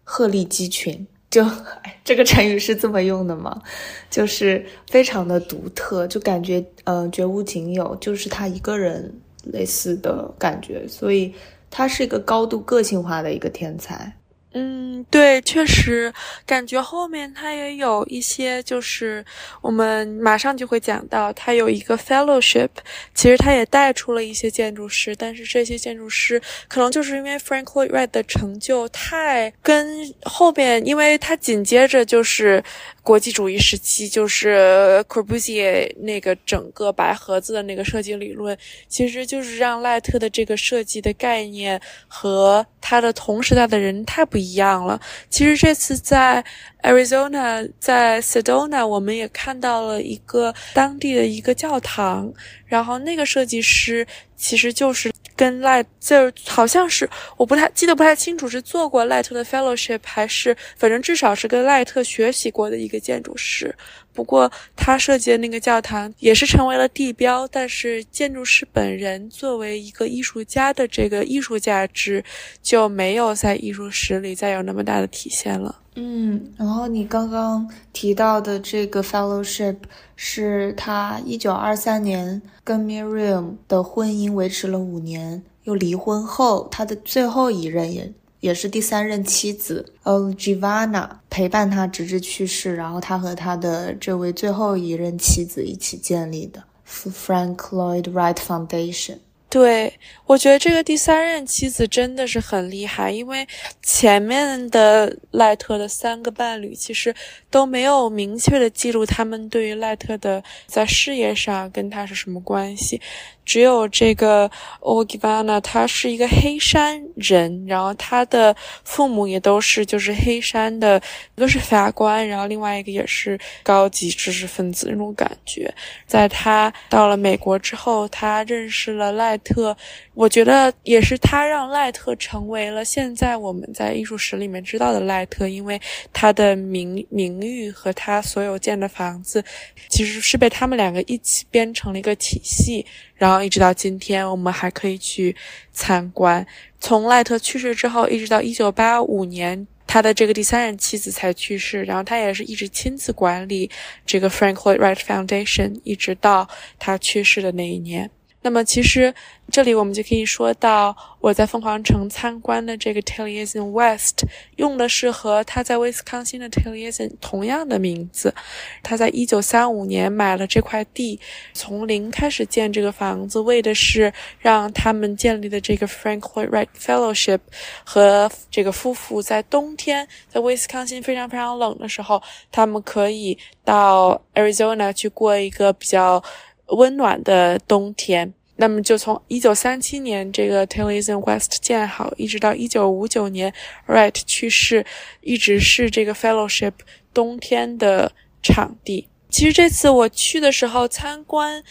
鹤立鸡群。就 [laughs] 这个成语是这么用的吗？就是非常的独特，就感觉呃绝无仅有，就是他一个人类似的感觉。所以他是一个高度个性化的一个天才。嗯，对，确实感觉后面他也有一些，就是我们马上就会讲到，他有一个 fellowship，其实他也带出了一些建筑师，但是这些建筑师可能就是因为 Frank Lloyd Wright 的成就太跟后边，因为他紧接着就是。国际主义时期就是 c o r b u s i e 那个整个白盒子的那个设计理论，其实就是让赖特的这个设计的概念和他的同时代的人太不一样了。其实这次在 Arizona，在 Sedona，我们也看到了一个当地的一个教堂，然后那个设计师其实就是。跟赖就好像是我不太记得不太清楚是做过赖特的 fellowship 还是反正至少是跟赖特学习过的一个建筑师。不过他设计的那个教堂也是成为了地标，但是建筑师本人作为一个艺术家的这个艺术价值就没有在艺术史里再有那么大的体现了。嗯，然后你刚刚提到的这个 fellowship 是他一九二三年跟 Miriam 的婚姻维持了五年，又离婚后，他的最后一任也也是第三任妻子 o g i v a n a 陪伴他直至去世，然后他和他的这位最后一任妻子一起建立的 Frank Lloyd Wright Foundation。对，我觉得这个第三任妻子真的是很厉害，因为前面的赖特的三个伴侣其实都没有明确的记录他们对于赖特的在事业上跟他是什么关系。只有这个 o g i v a n a 他是一个黑山人，然后他的父母也都是就是黑山的，都是法官，然后另外一个也是高级知识分子那种感觉。在他到了美国之后，他认识了赖特，我觉得也是他让赖特成为了现在我们在艺术史里面知道的赖特，因为他的名名誉和他所有建的房子，其实是被他们两个一起编成了一个体系。然后一直到今天，我们还可以去参观。从赖特去世之后，一直到一九八五年，他的这个第三任妻子才去世。然后他也是一直亲自管理这个 Frank Lloyd Wright Foundation，一直到他去世的那一年。那么其实这里我们就可以说到，我在凤凰城参观的这个 Taliesin West 用的是和他在威斯康星的 Taliesin 同样的名字。他在一九三五年买了这块地，从零开始建这个房子，为的是让他们建立的这个 Frank Lloyd Wright Fellowship 和这个夫妇在冬天在威斯康星非常非常冷的时候，他们可以到 Arizona 去过一个比较温暖的冬天。那么就从一九三七年这个 Taliesin West 建好，一直到一九五九年 Wright 去世，一直是这个 Fellowship 冬天的场地。其实这次我去的时候参观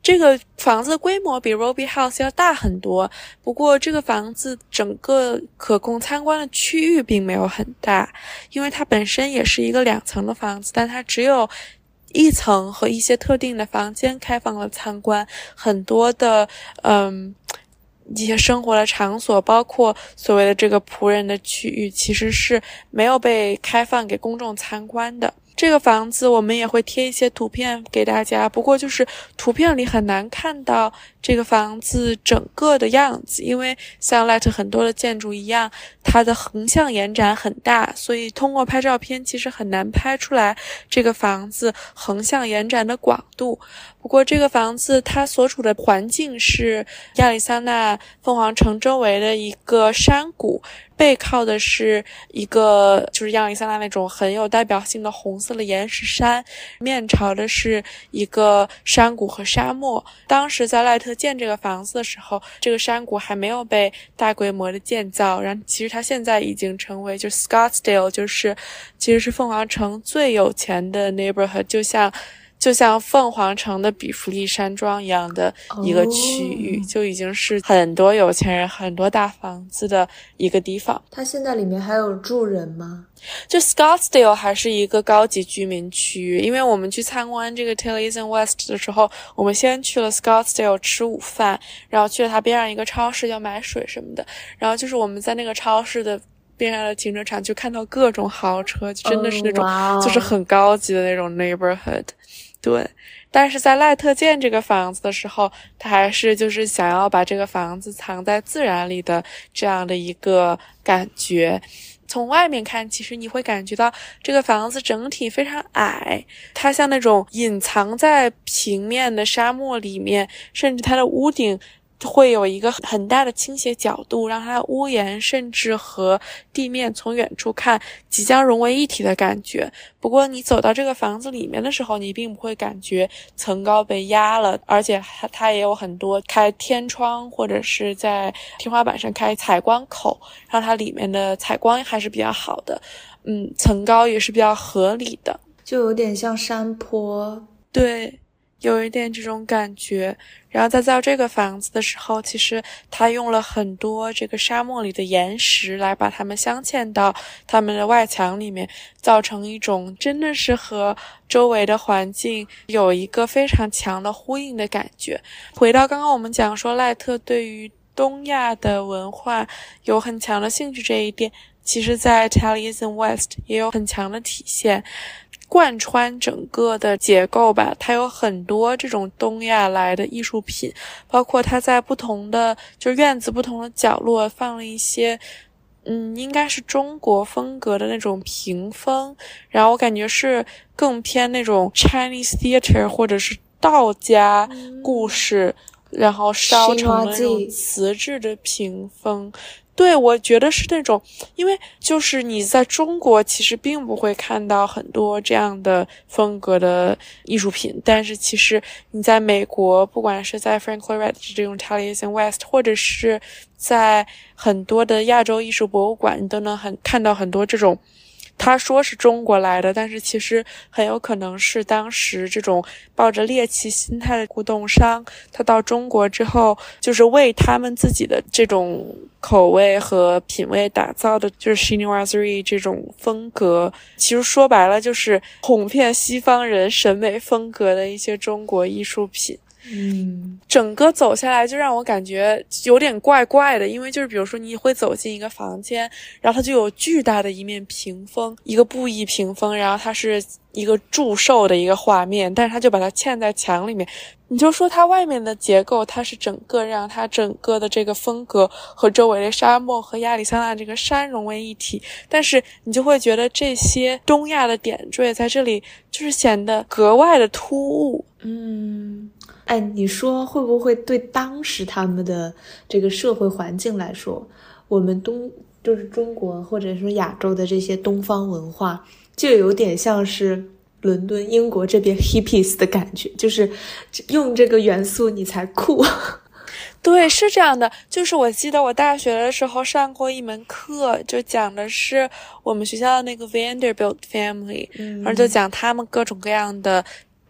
这个房子的规模比 Roby House 要大很多，不过这个房子整个可供参观的区域并没有很大，因为它本身也是一个两层的房子，但它只有。一层和一些特定的房间开放了参观，很多的嗯一些生活的场所，包括所谓的这个仆人的区域，其实是没有被开放给公众参观的。这个房子我们也会贴一些图片给大家，不过就是图片里很难看到这个房子整个的样子，因为像 Light 很多的建筑一样，它的横向延展很大，所以通过拍照片其实很难拍出来这个房子横向延展的广度。不过这个房子它所处的环境是亚利桑那凤凰城周围的一个山谷。背靠的是一个就是亚利桑那那种很有代表性的红色的岩石山，面朝的是一个山谷和沙漠。当时在赖特建这个房子的时候，这个山谷还没有被大规模的建造。然后其实它现在已经成为就 Scottsdale，就是其实是凤凰城最有钱的 neighborhood，就像。就像凤凰城的比弗利山庄一样的一个区域，就已经是很多有钱人、很多大房子的一个地方。它现在里面还有住人吗？就 Scottsdale 还是一个高级居民区域，因为我们去参观这个 Taliesin West 的时候，我们先去了 Scottsdale 吃午饭，然后去了它边上一个超市要买水什么的，然后就是我们在那个超市的边上的停车场就看到各种豪车，真的是那种就是很高级的那种 neighborhood。对，但是在赖特建这个房子的时候，他还是就是想要把这个房子藏在自然里的这样的一个感觉。从外面看，其实你会感觉到这个房子整体非常矮，它像那种隐藏在平面的沙漠里面，甚至它的屋顶。会有一个很大的倾斜角度，让它屋檐甚至和地面从远处看即将融为一体的感觉。不过，你走到这个房子里面的时候，你并不会感觉层高被压了，而且它它也有很多开天窗或者是在天花板上开采光口，让它里面的采光还是比较好的。嗯，层高也是比较合理的，就有点像山坡。对。有一点这种感觉，然后在造这个房子的时候，其实他用了很多这个沙漠里的岩石来把它们镶嵌到他们的外墙里面，造成一种真的是和周围的环境有一个非常强的呼应的感觉。回到刚刚我们讲说赖特对于东亚的文化有很强的兴趣这一点，其实在 Taliesin West 也有很强的体现。贯穿整个的结构吧，它有很多这种东亚来的艺术品，包括它在不同的就院子不同的角落放了一些，嗯，应该是中国风格的那种屏风，然后我感觉是更偏那种 Chinese theater 或者是道家故事，然后烧成了那种瓷质的屏风。对，我觉得是那种，因为就是你在中国其实并不会看到很多这样的风格的艺术品，但是其实你在美国，不管是在 Frank Lloyd Wright 这种 Taliesin West，或者是在很多的亚洲艺术博物馆，你都能很看到很多这种。他说是中国来的，但是其实很有可能是当时这种抱着猎奇心态的古董商，他到中国之后，就是为他们自己的这种口味和品味打造的，就是 Chinoiserie 这种风格。其实说白了，就是哄骗西方人审美风格的一些中国艺术品。嗯，整个走下来就让我感觉有点怪怪的，因为就是比如说你会走进一个房间，然后它就有巨大的一面屏风，一个布艺屏风，然后它是一个祝寿的一个画面，但是它就把它嵌在墙里面。你就说它外面的结构，它是整个让它整个的这个风格和周围的沙漠和亚利桑那这个山融为一体，但是你就会觉得这些东亚的点缀在这里就是显得格外的突兀。嗯，哎，你说会不会对当时他们的这个社会环境来说，我们东就是中国或者说亚洲的这些东方文化，就有点像是。伦敦、英国这边 hippies 的感觉，就是用这个元素你才酷。[laughs] 对，是这样的。就是我记得我大学的时候上过一门课，就讲的是我们学校的那个 Vanderbilt family，然后就讲他们各种各样的。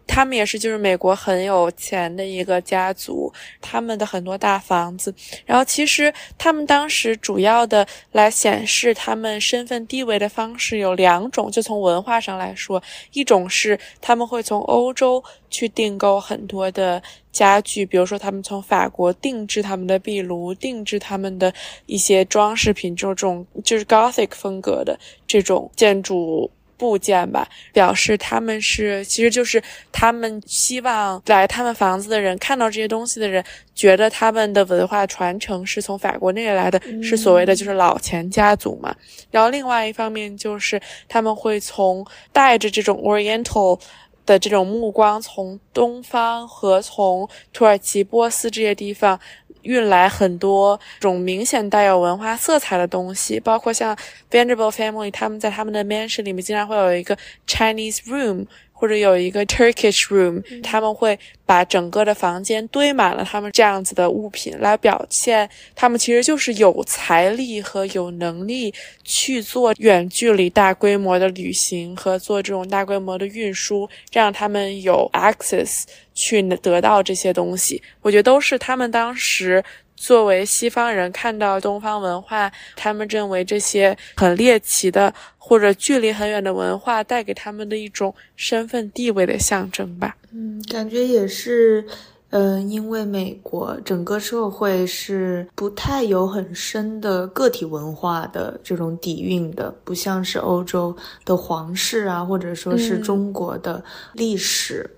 他们也是，就是美国很有钱的一个家族，他们的很多大房子。然后其实他们当时主要的来显示他们身份地位的方式有两种，就从文化上来说，一种是他们会从欧洲去订购很多的家具，比如说他们从法国定制他们的壁炉，定制他们的一些装饰品，就这种就是 Gothic 风格的这种建筑。部件吧，表示他们是，其实就是他们希望来他们房子的人看到这些东西的人，觉得他们的文化传承是从法国那里来的，是所谓的就是老钱家族嘛。然后另外一方面就是他们会从带着这种 Oriental 的这种目光，从东方和从土耳其、波斯这些地方。运来很多种明显带有文化色彩的东西，包括像 Vanderbilt family，他们在他们的 mansion 里面经常会有一个 Chinese room，或者有一个 Turkish room，他们会把整个的房间堆满了他们这样子的物品，来表现他们其实就是有财力和有能力去做远距离大规模的旅行和做这种大规模的运输，让他们有 access。去得到这些东西，我觉得都是他们当时作为西方人看到东方文化，他们认为这些很猎奇的或者距离很远的文化带给他们的一种身份地位的象征吧。嗯，感觉也是，嗯，因为美国整个社会是不太有很深的个体文化的这种底蕴的，不像是欧洲的皇室啊，或者说是中国的历史。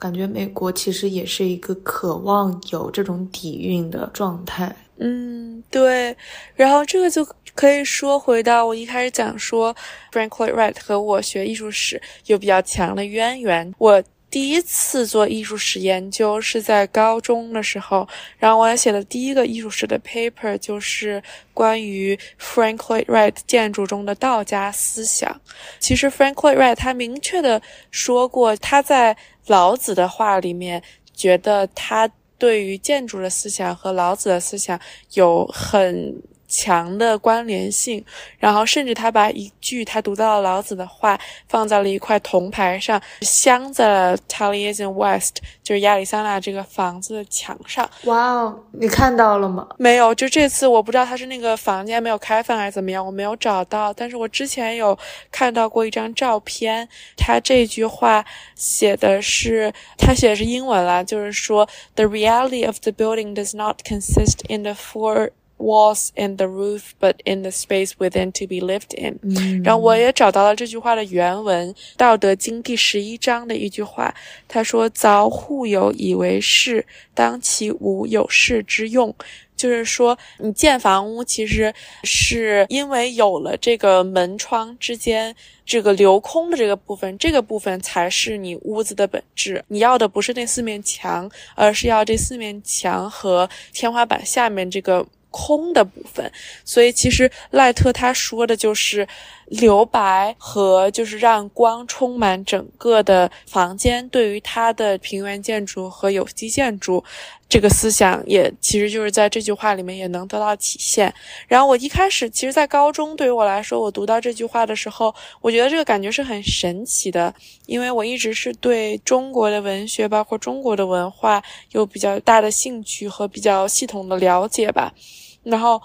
感觉美国其实也是一个渴望有这种底蕴的状态。嗯，对。然后这个就可以说回到我一开始讲说，Frank Lloyd Wright 和我学艺术史有比较强的渊源。我第一次做艺术史研究是在高中的时候，然后我也写的第一个艺术史的 paper 就是关于 Frank Lloyd Wright 建筑中的道家思想。其实 Frank Lloyd Wright 他明确的说过，他在老子的话里面，觉得他对于建筑的思想和老子的思想有很。强的关联性，然后甚至他把一句他读到了老子的话放在了一块铜牌上，镶在了 Taliesin West，就是亚利桑那这个房子的墙上。哇哦，你看到了吗？没有，就这次我不知道他是那个房间没有开放还是怎么样，我没有找到。但是我之前有看到过一张照片，他这句话写的是，他写的是英文啦，就是说 The reality of the building does not consist in the four。Walls and the roof, but in the space within to be lived in。然后我也找到了这句话的原文，《道德经》第十一章的一句话，他说：“凿户有以为室，当其无有室之用。”就是说，你建房屋其实是因为有了这个门窗之间这个留空的这个部分，这个部分才是你屋子的本质。你要的不是那四面墙，而是要这四面墙和天花板下面这个。空的部分，所以其实赖特他说的就是留白和就是让光充满整个的房间。对于它的平原建筑和有机建筑，这个思想也其实就是在这句话里面也能得到体现。然后我一开始其实，在高中对于我来说，我读到这句话的时候，我觉得这个感觉是很神奇的，因为我一直是对中国的文学，包括中国的文化有比较大的兴趣和比较系统的了解吧。然后，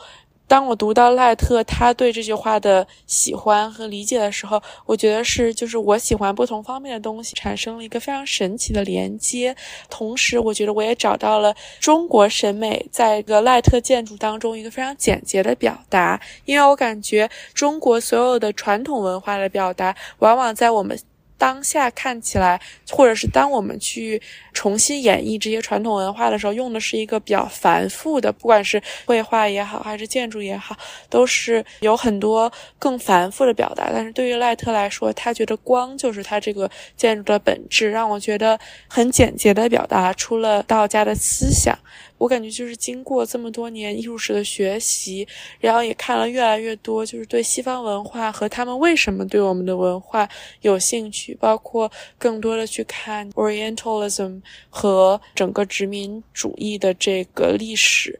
当我读到赖特他对这句话的喜欢和理解的时候，我觉得是就是我喜欢不同方面的东西产生了一个非常神奇的连接。同时，我觉得我也找到了中国审美在一个赖特建筑当中一个非常简洁的表达。因为我感觉中国所有的传统文化的表达，往往在我们。当下看起来，或者是当我们去重新演绎这些传统文化的时候，用的是一个比较繁复的，不管是绘画也好，还是建筑也好，都是有很多更繁复的表达。但是对于赖特来说，他觉得光就是他这个建筑的本质，让我觉得很简洁的表达出了道家的思想。我感觉就是经过这么多年艺术史的学习，然后也看了越来越多，就是对西方文化和他们为什么对我们的文化有兴趣，包括更多的去看 Orientalism 和整个殖民主义的这个历史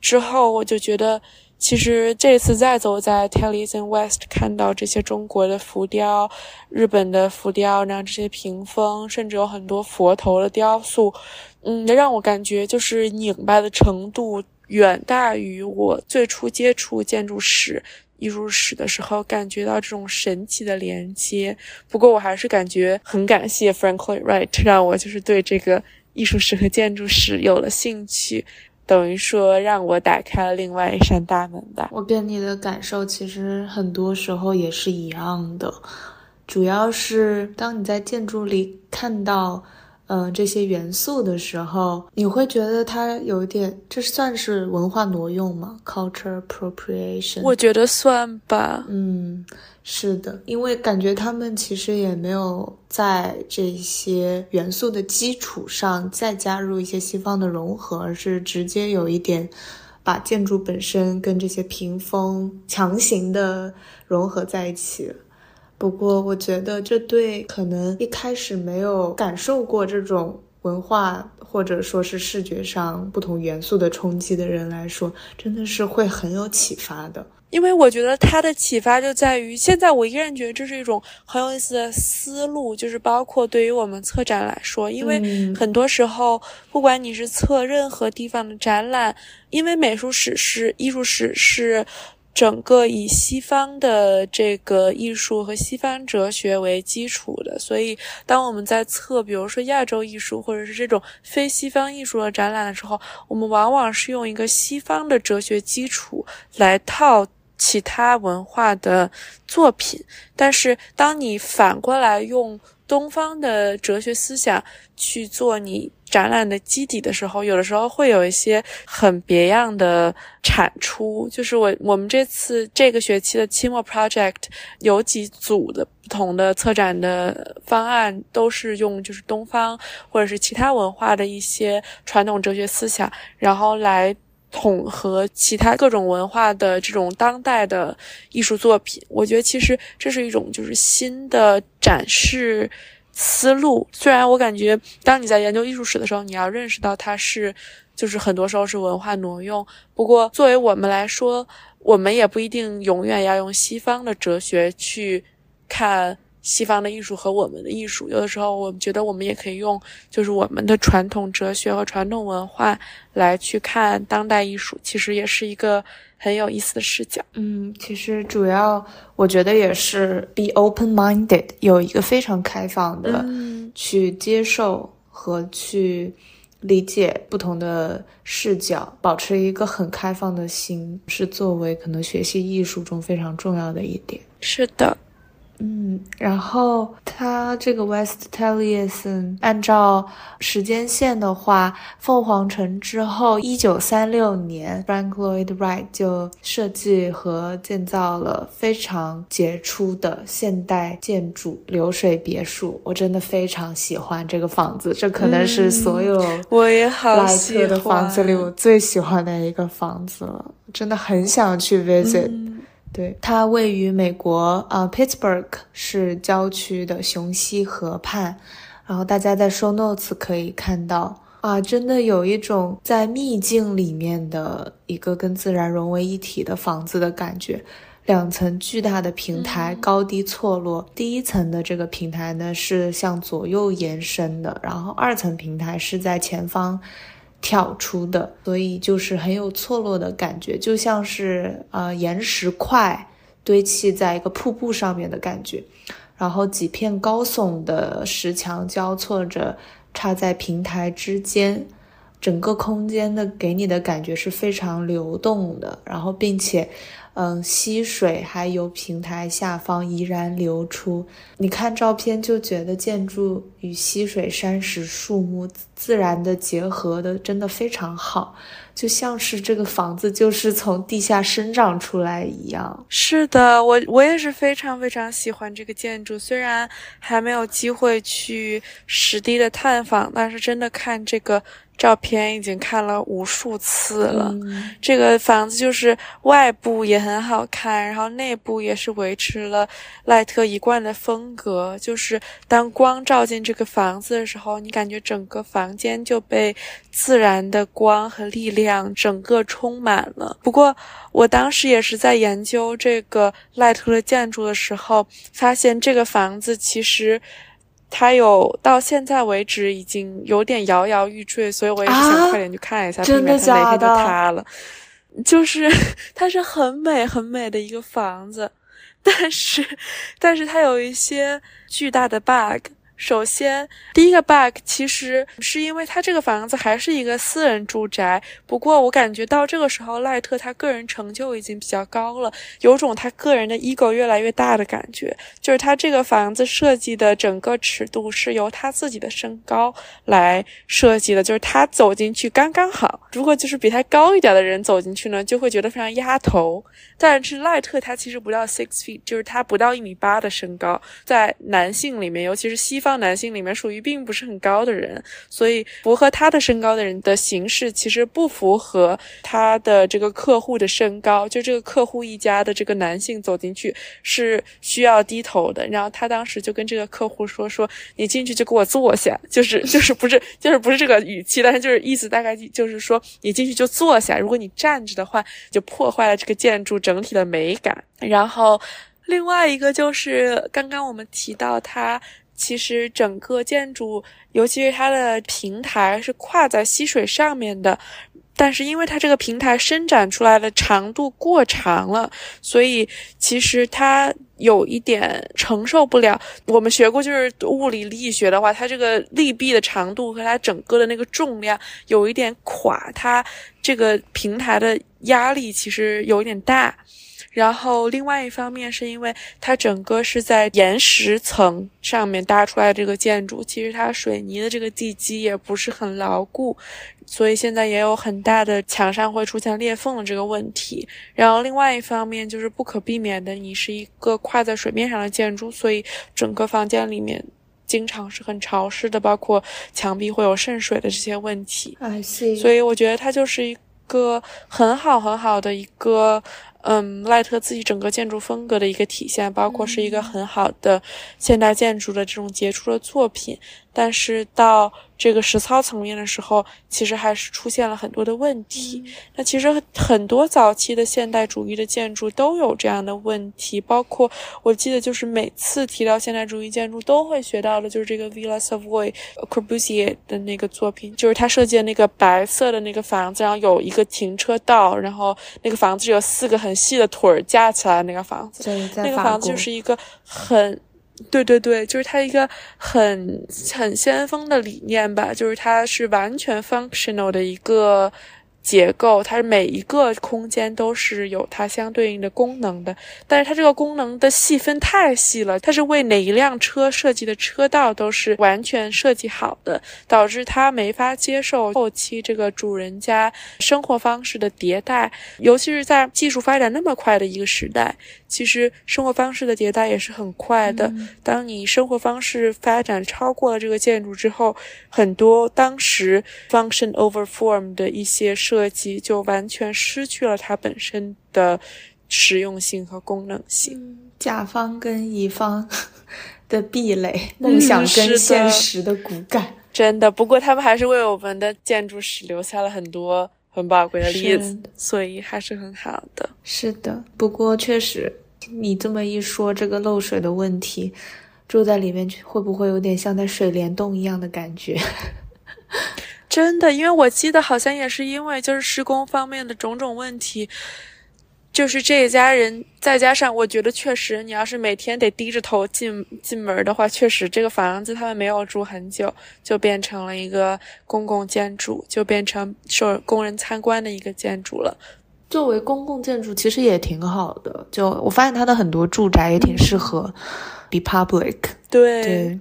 之后，我就觉得。其实这次再走在 Taliesin West，看到这些中国的浮雕、日本的浮雕，然后这些屏风，甚至有很多佛头的雕塑，嗯，让我感觉就是拧巴的程度远大于我最初接触建筑史、艺术史的时候感觉到这种神奇的连接。不过我还是感觉很感谢 Frank Lloyd Wright，让我就是对这个艺术史和建筑史有了兴趣。等于说让我打开了另外一扇大门吧。我跟你的感受其实很多时候也是一样的，主要是当你在建筑里看到。嗯，这些元素的时候，你会觉得它有点，这算是文化挪用吗？Culture appropriation？我觉得算吧。嗯，是的，因为感觉他们其实也没有在这些元素的基础上再加入一些西方的融合，而是直接有一点把建筑本身跟这些屏风强行的融合在一起。不过，我觉得这对可能一开始没有感受过这种文化或者说是视觉上不同元素的冲击的人来说，真的是会很有启发的。因为我觉得它的启发就在于，现在我依然觉得这是一种很有意思的思路，就是包括对于我们策展来说，因为很多时候，不管你是策任何地方的展览，因为美术史是艺术史是。整个以西方的这个艺术和西方哲学为基础的，所以当我们在测，比如说亚洲艺术或者是这种非西方艺术的展览的时候，我们往往是用一个西方的哲学基础来套其他文化的作品，但是当你反过来用。东方的哲学思想去做你展览的基底的时候，有的时候会有一些很别样的产出。就是我我们这次这个学期的期末 project 有几组的不同的策展的方案，都是用就是东方或者是其他文化的一些传统哲学思想，然后来。统合其他各种文化的这种当代的艺术作品，我觉得其实这是一种就是新的展示思路。虽然我感觉，当你在研究艺术史的时候，你要认识到它是就是很多时候是文化挪用。不过作为我们来说，我们也不一定永远要用西方的哲学去看。西方的艺术和我们的艺术，有的时候我们觉得我们也可以用，就是我们的传统哲学和传统文化来去看当代艺术，其实也是一个很有意思的视角。嗯，其实主要我觉得也是 be open-minded，有一个非常开放的去接受和去理解不同的视角，保持一个很开放的心，是作为可能学习艺术中非常重要的一点。是的。嗯，然后它这个 West Taliesin 按照时间线的话，凤凰城之后，一九三六年，Frank Lloyd Wright 就设计和建造了非常杰出的现代建筑流水别墅。我真的非常喜欢这个房子，这可能是所有我也好喜欢的房子里我最喜欢的一个房子了，真的很想去 visit。对，它位于美国啊，Pittsburgh 是郊区的雄溪河畔，然后大家在 show notes 可以看到啊，真的有一种在秘境里面的一个跟自然融为一体的房子的感觉。两层巨大的平台高低错落，第一层的这个平台呢是向左右延伸的，然后二层平台是在前方。跳出的，所以就是很有错落的感觉，就像是呃岩石块堆砌在一个瀑布上面的感觉，然后几片高耸的石墙交错着插在平台之间，整个空间的给你的感觉是非常流动的，然后并且。嗯，溪水还有平台下方依然流出。你看照片就觉得建筑与溪水、山石、树木自然的结合的真的非常好，就像是这个房子就是从地下生长出来一样。是的，我我也是非常非常喜欢这个建筑，虽然还没有机会去实地的探访，但是真的看这个。照片已经看了无数次了，这个房子就是外部也很好看，然后内部也是维持了赖特一贯的风格。就是当光照进这个房子的时候，你感觉整个房间就被自然的光和力量整个充满了。不过我当时也是在研究这个赖特的建筑的时候，发现这个房子其实。它有到现在为止已经有点摇摇欲坠，所以我也是想快点去看一下，避免它哪天就塌了。就是 [laughs] 它是很美很美的一个房子，但是 [laughs] 但是它有一些巨大的 bug。首先，第一个 bug 其实是因为他这个房子还是一个私人住宅。不过，我感觉到这个时候，赖特他个人成就已经比较高了，有种他个人的 ego 越来越大的感觉。就是他这个房子设计的整个尺度是由他自己的身高来设计的，就是他走进去刚刚好。如果就是比他高一点的人走进去呢，就会觉得非常压头。但是赖特他其实不到 six feet，就是他不到一米八的身高，在男性里面，尤其是西方男性里面，属于并不是很高的人，所以符合他的身高的人的形式其实不符合他的这个客户的身高。就这个客户一家的这个男性走进去是需要低头的。然后他当时就跟这个客户说：“说你进去就给我坐下，就是就是不是就是不是这个语气，但是就是意思大概就是说你进去就坐下，如果你站着的话，就破坏了这个建筑。”整体的美感，然后另外一个就是刚刚我们提到，他其实整个建筑，尤其是它的平台是跨在溪水上面的，但是因为它这个平台伸展出来的长度过长了，所以其实它有一点承受不了。我们学过就是物理力学的话，它这个力臂的长度和它整个的那个重量有一点垮，它这个平台的。压力其实有一点大，然后另外一方面是因为它整个是在岩石层上面搭出来的这个建筑，其实它水泥的这个地基也不是很牢固，所以现在也有很大的墙上会出现裂缝的这个问题。然后另外一方面就是不可避免的，你是一个跨在水面上的建筑，所以整个房间里面经常是很潮湿的，包括墙壁会有渗水的这些问题。I see。所以我觉得它就是一。个很好很好的一个，嗯，赖特自己整个建筑风格的一个体现，包括是一个很好的现代建筑的这种杰出的作品，但是到。这个实操层面的时候，其实还是出现了很多的问题。那其实很多早期的现代主义的建筑都有这样的问题，包括我记得就是每次提到现代主义建筑都会学到的，就是这个 Villa Savoy Corbusier 的那个作品，就是他设计的那个白色的那个房子，然后有一个停车道，然后那个房子有四个很细的腿儿架起来那个房子，那个房子就是一个很。对对对，就是它一个很很先锋的理念吧，就是它是完全 functional 的一个。结构，它是每一个空间都是有它相对应的功能的，但是它这个功能的细分太细了，它是为哪一辆车设计的车道都是完全设计好的，导致它没法接受后期这个主人家生活方式的迭代，尤其是在技术发展那么快的一个时代，其实生活方式的迭代也是很快的。当你生活方式发展超过了这个建筑之后，很多当时 function over form 的一些设设计就完全失去了它本身的实用性和功能性。甲方跟乙方 [laughs] 的壁垒，梦想跟现实的骨感，真的。不过他们还是为我们的建筑史留下了很多很宝贵的例子，所以还是很好的。是的，不过确实，你这么一说，这个漏水的问题，住在里面会不会有点像在水帘洞一样的感觉？[laughs] 真的，因为我记得好像也是因为就是施工方面的种种问题，就是这一家人，再加上我觉得确实，你要是每天得低着头进进门的话，确实这个房子他们没有住很久，就变成了一个公共建筑，就变成受工人参观的一个建筑了。作为公共建筑，其实也挺好的。就我发现它的很多住宅也挺适合 be public。对对。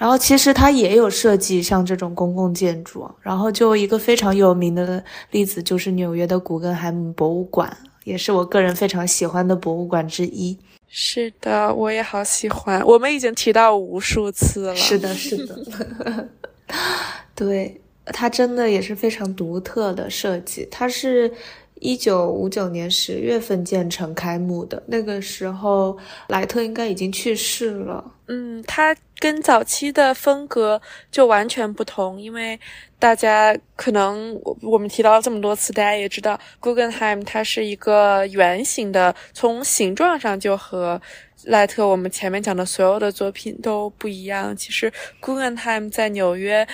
然后其实它也有设计像这种公共建筑。然后就一个非常有名的例子，就是纽约的古根海姆博物馆，也是我个人非常喜欢的博物馆之一。是的，我也好喜欢。我们已经提到无数次了。是的，是的。[laughs] 对，它真的也是非常独特的设计。它是。一九五九年十月份建成开幕的，那个时候莱特应该已经去世了。嗯，他跟早期的风格就完全不同，因为大家可能我我们提到了这么多次，大家也知道，Guggenheim 它是一个圆形的，从形状上就和赖特我们前面讲的所有的作品都不一样。其实 Guggenheim 在纽约。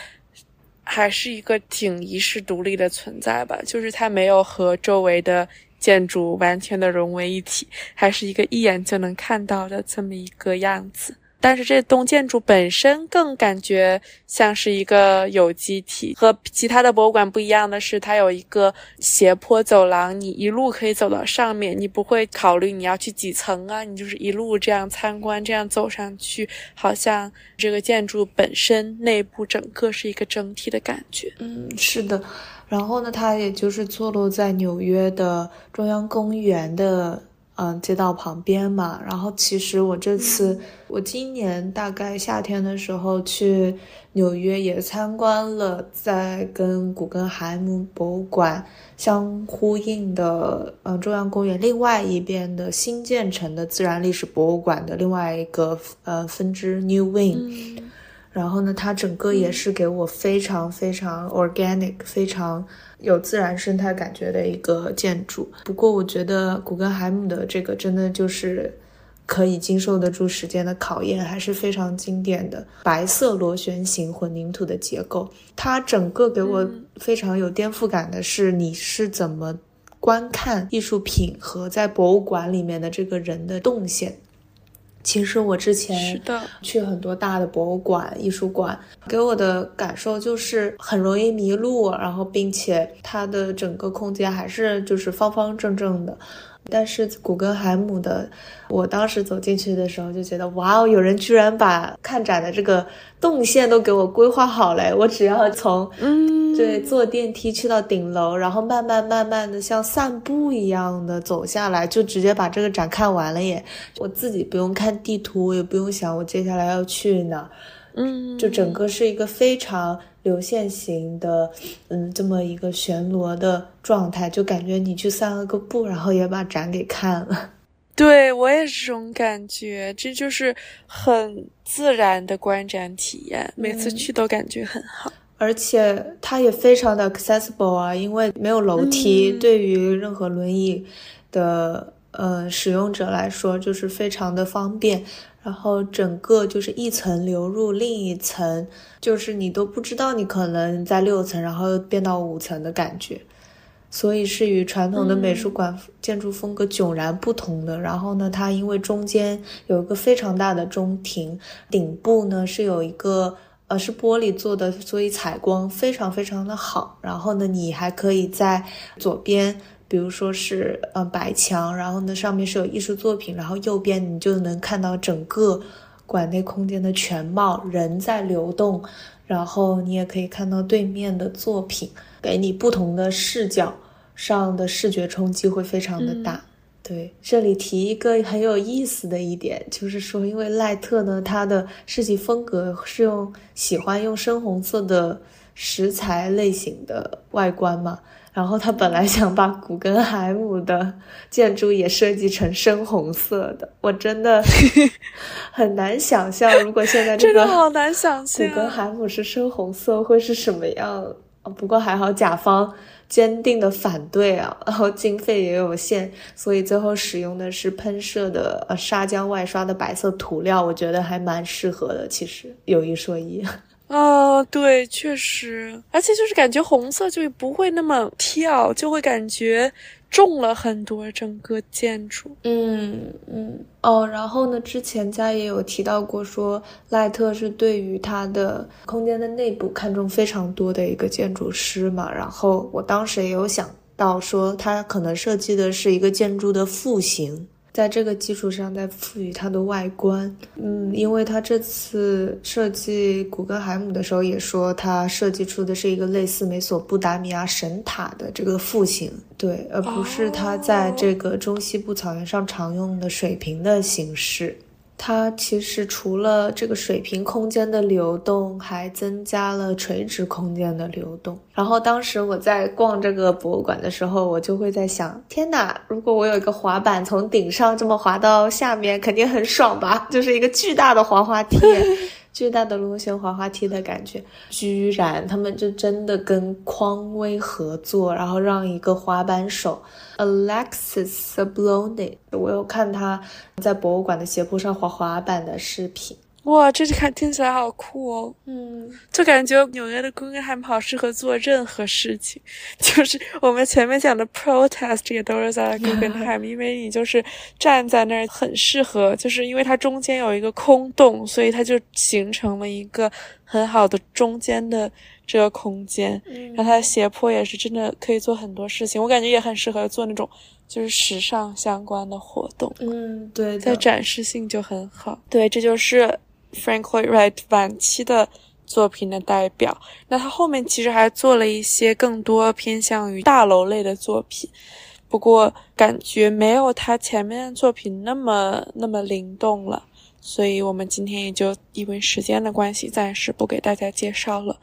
还是一个挺遗世独立的存在吧，就是它没有和周围的建筑完全的融为一体，还是一个一眼就能看到的这么一个样子。但是这栋建筑本身更感觉像是一个有机体，和其他的博物馆不一样的是，它有一个斜坡走廊，你一路可以走到上面，你不会考虑你要去几层啊，你就是一路这样参观，这样走上去，好像这个建筑本身内部整个是一个整体的感觉。嗯，是的。然后呢，它也就是坐落在纽约的中央公园的。嗯，街道旁边嘛。然后其实我这次，我今年大概夏天的时候去纽约，也参观了在跟古根海姆博物馆相呼应的，嗯，中央公园另外一边的新建成的自然历史博物馆的另外一个呃分支 New Wing。然后呢，它整个也是给我非常非常 organic，非常有自然生态感觉的一个建筑。不过，我觉得古根海姆的这个真的就是可以经受得住时间的考验，还是非常经典的白色螺旋形混凝土的结构。它整个给我非常有颠覆感的是，你是怎么观看艺术品和在博物馆里面的这个人的动线。其实我之前去很多大的博物馆、艺术馆，给我的感受就是很容易迷路，然后并且它的整个空间还是就是方方正正的。但是古根海姆的，我当时走进去的时候就觉得，哇哦，有人居然把看展的这个动线都给我规划好嘞！我只要从，嗯，对，坐电梯去到顶楼，然后慢慢慢慢的像散步一样的走下来，就直接把这个展看完了耶！我自己不用看地图，我也不用想我接下来要去哪，嗯，就整个是一个非常。流线型的，嗯，这么一个旋螺的状态，就感觉你去散了个步，然后也把展给看了。[laughs] 对我也是这种感觉，这就是很自然的观展体验，每次去都感觉很好。而且它也非常的 accessible 啊，因为没有楼梯，对于任何轮椅的呃使用者来说，就是非常的方便。然后整个就是一层流入另一层，就是你都不知道你可能在六层，然后又变到五层的感觉，所以是与传统的美术馆建筑风格迥然不同的。然后呢，它因为中间有一个非常大的中庭，顶部呢是有一个呃是玻璃做的，所以采光非常非常的好。然后呢，你还可以在左边。比如说是呃白墙，然后呢上面是有艺术作品，然后右边你就能看到整个馆内空间的全貌，人在流动，然后你也可以看到对面的作品，给你不同的视角上的视觉冲击会非常的大。对，这里提一个很有意思的一点，就是说因为赖特呢他的设计风格是用喜欢用深红色的石材类型的外观嘛。然后他本来想把古根海姆的建筑也设计成深红色的，我真的 [laughs] 很难想象，如果现在这个好难想象古根海姆是深红色会是什么样。不过还好甲方坚定的反对啊，然后经费也有限，所以最后使用的是喷射的呃砂浆外刷的白色涂料，我觉得还蛮适合的。其实有一说一。哦，对，确实，而且就是感觉红色就不会那么跳，就会感觉重了很多整个建筑。嗯嗯哦，然后呢，之前家也有提到过，说赖特是对于他的空间的内部看重非常多的一个建筑师嘛。然后我当时也有想到说，他可能设计的是一个建筑的复形。在这个基础上再赋予它的外观，嗯，因为他这次设计古根海姆的时候也说，他设计出的是一个类似美索不达米亚神塔的这个复形，对，而不是他在这个中西部草原上常用的水平的形式。它其实除了这个水平空间的流动，还增加了垂直空间的流动。然后当时我在逛这个博物馆的时候，我就会在想：天哪，如果我有一个滑板从顶上这么滑到下面，肯定很爽吧？就是一个巨大的滑滑梯。[laughs] 巨大的螺旋滑滑梯的感觉，居然他们就真的跟匡威合作，然后让一个滑板手 Alexis Sabloni，我有看他在博物馆的斜坡上滑滑板的视频。哇，这看听起来好酷哦！嗯，就感觉纽约的公根海姆好适合做任何事情，[laughs] 就是我们前面讲的 protest 也都是在公根海姆，因为你就是站在那儿很适合，就是因为它中间有一个空洞，所以它就形成了一个很好的中间的这个空间。然后它的斜坡也是真的可以做很多事情，我感觉也很适合做那种就是时尚相关的活动。嗯，对，在展示性就很好。对，这就是。Frank Lloyd Wright 晚期的作品的代表，那他后面其实还做了一些更多偏向于大楼类的作品，不过感觉没有他前面的作品那么那么灵动了，所以我们今天也就因为时间的关系，暂时不给大家介绍了。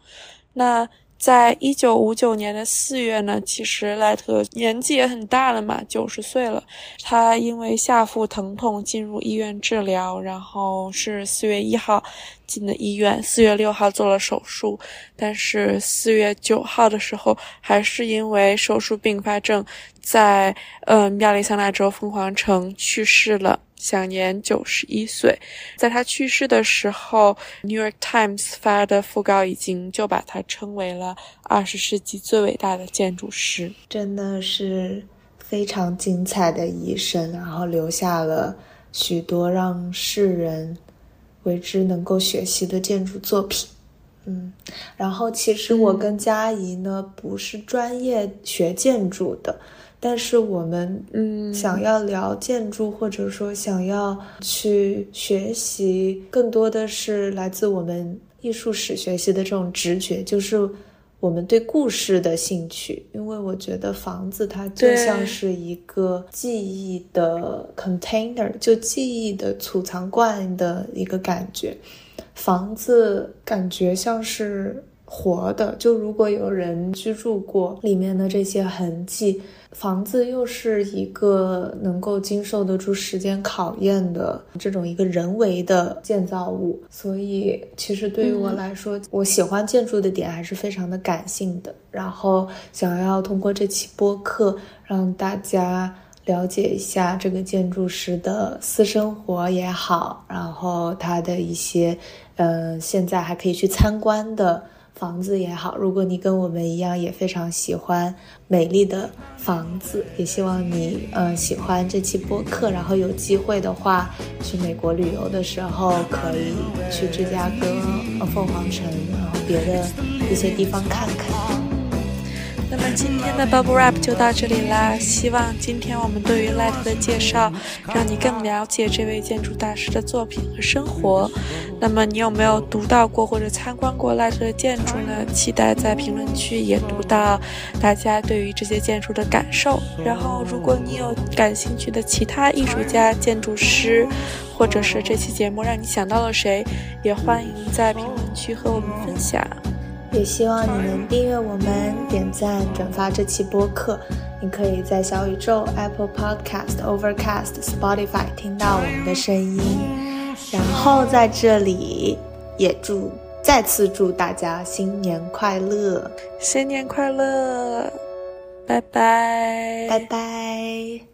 那。在一九五九年的四月呢，其实赖特年纪也很大了嘛，九十岁了。他因为下腹疼痛进入医院治疗，然后是四月一号进的医院，四月六号做了手术，但是四月九号的时候，还是因为手术并发症，在嗯亚利桑那州凤凰城去世了。享年九十一岁，在他去世的时候，《New York Times》发的讣告已经就把他称为了二十世纪最伟大的建筑师，真的是非常精彩的一生，然后留下了许多让世人为之能够学习的建筑作品。嗯，然后其实我跟佳怡呢不是专业学建筑的。但是我们嗯想要聊建筑，或者说想要去学习，更多的是来自我们艺术史学习的这种直觉，就是我们对故事的兴趣。因为我觉得房子它就像是一个记忆的 container，就记忆的储藏罐的一个感觉。房子感觉像是。活的，就如果有人居住过里面的这些痕迹，房子又是一个能够经受得住时间考验的这种一个人为的建造物，所以其实对于我来说，我喜欢建筑的点还是非常的感性的。然后想要通过这期播客让大家了解一下这个建筑师的私生活也好，然后他的一些，嗯，现在还可以去参观的。房子也好，如果你跟我们一样也非常喜欢美丽的房子，也希望你嗯喜欢这期播客，然后有机会的话去美国旅游的时候，可以去芝加哥、凤凰城，然后别的一些地方看看。那么今天的 Bubble Wrap 就到这里啦，希望今天我们对于 Light 的介绍，让你更了解这位建筑大师的作品和生活。那么你有没有读到过或者参观过 Light 的建筑呢？期待在评论区也读到大家对于这些建筑的感受。然后如果你有感兴趣的其他艺术家、建筑师，或者是这期节目让你想到了谁，也欢迎在评论区和我们分享。也希望你能订阅我们、点赞、转发这期播客。你可以在小宇宙、Apple Podcast、Overcast、Spotify 听到我们的声音。然后在这里也祝再次祝大家新年快乐，新年快乐，拜拜，拜拜。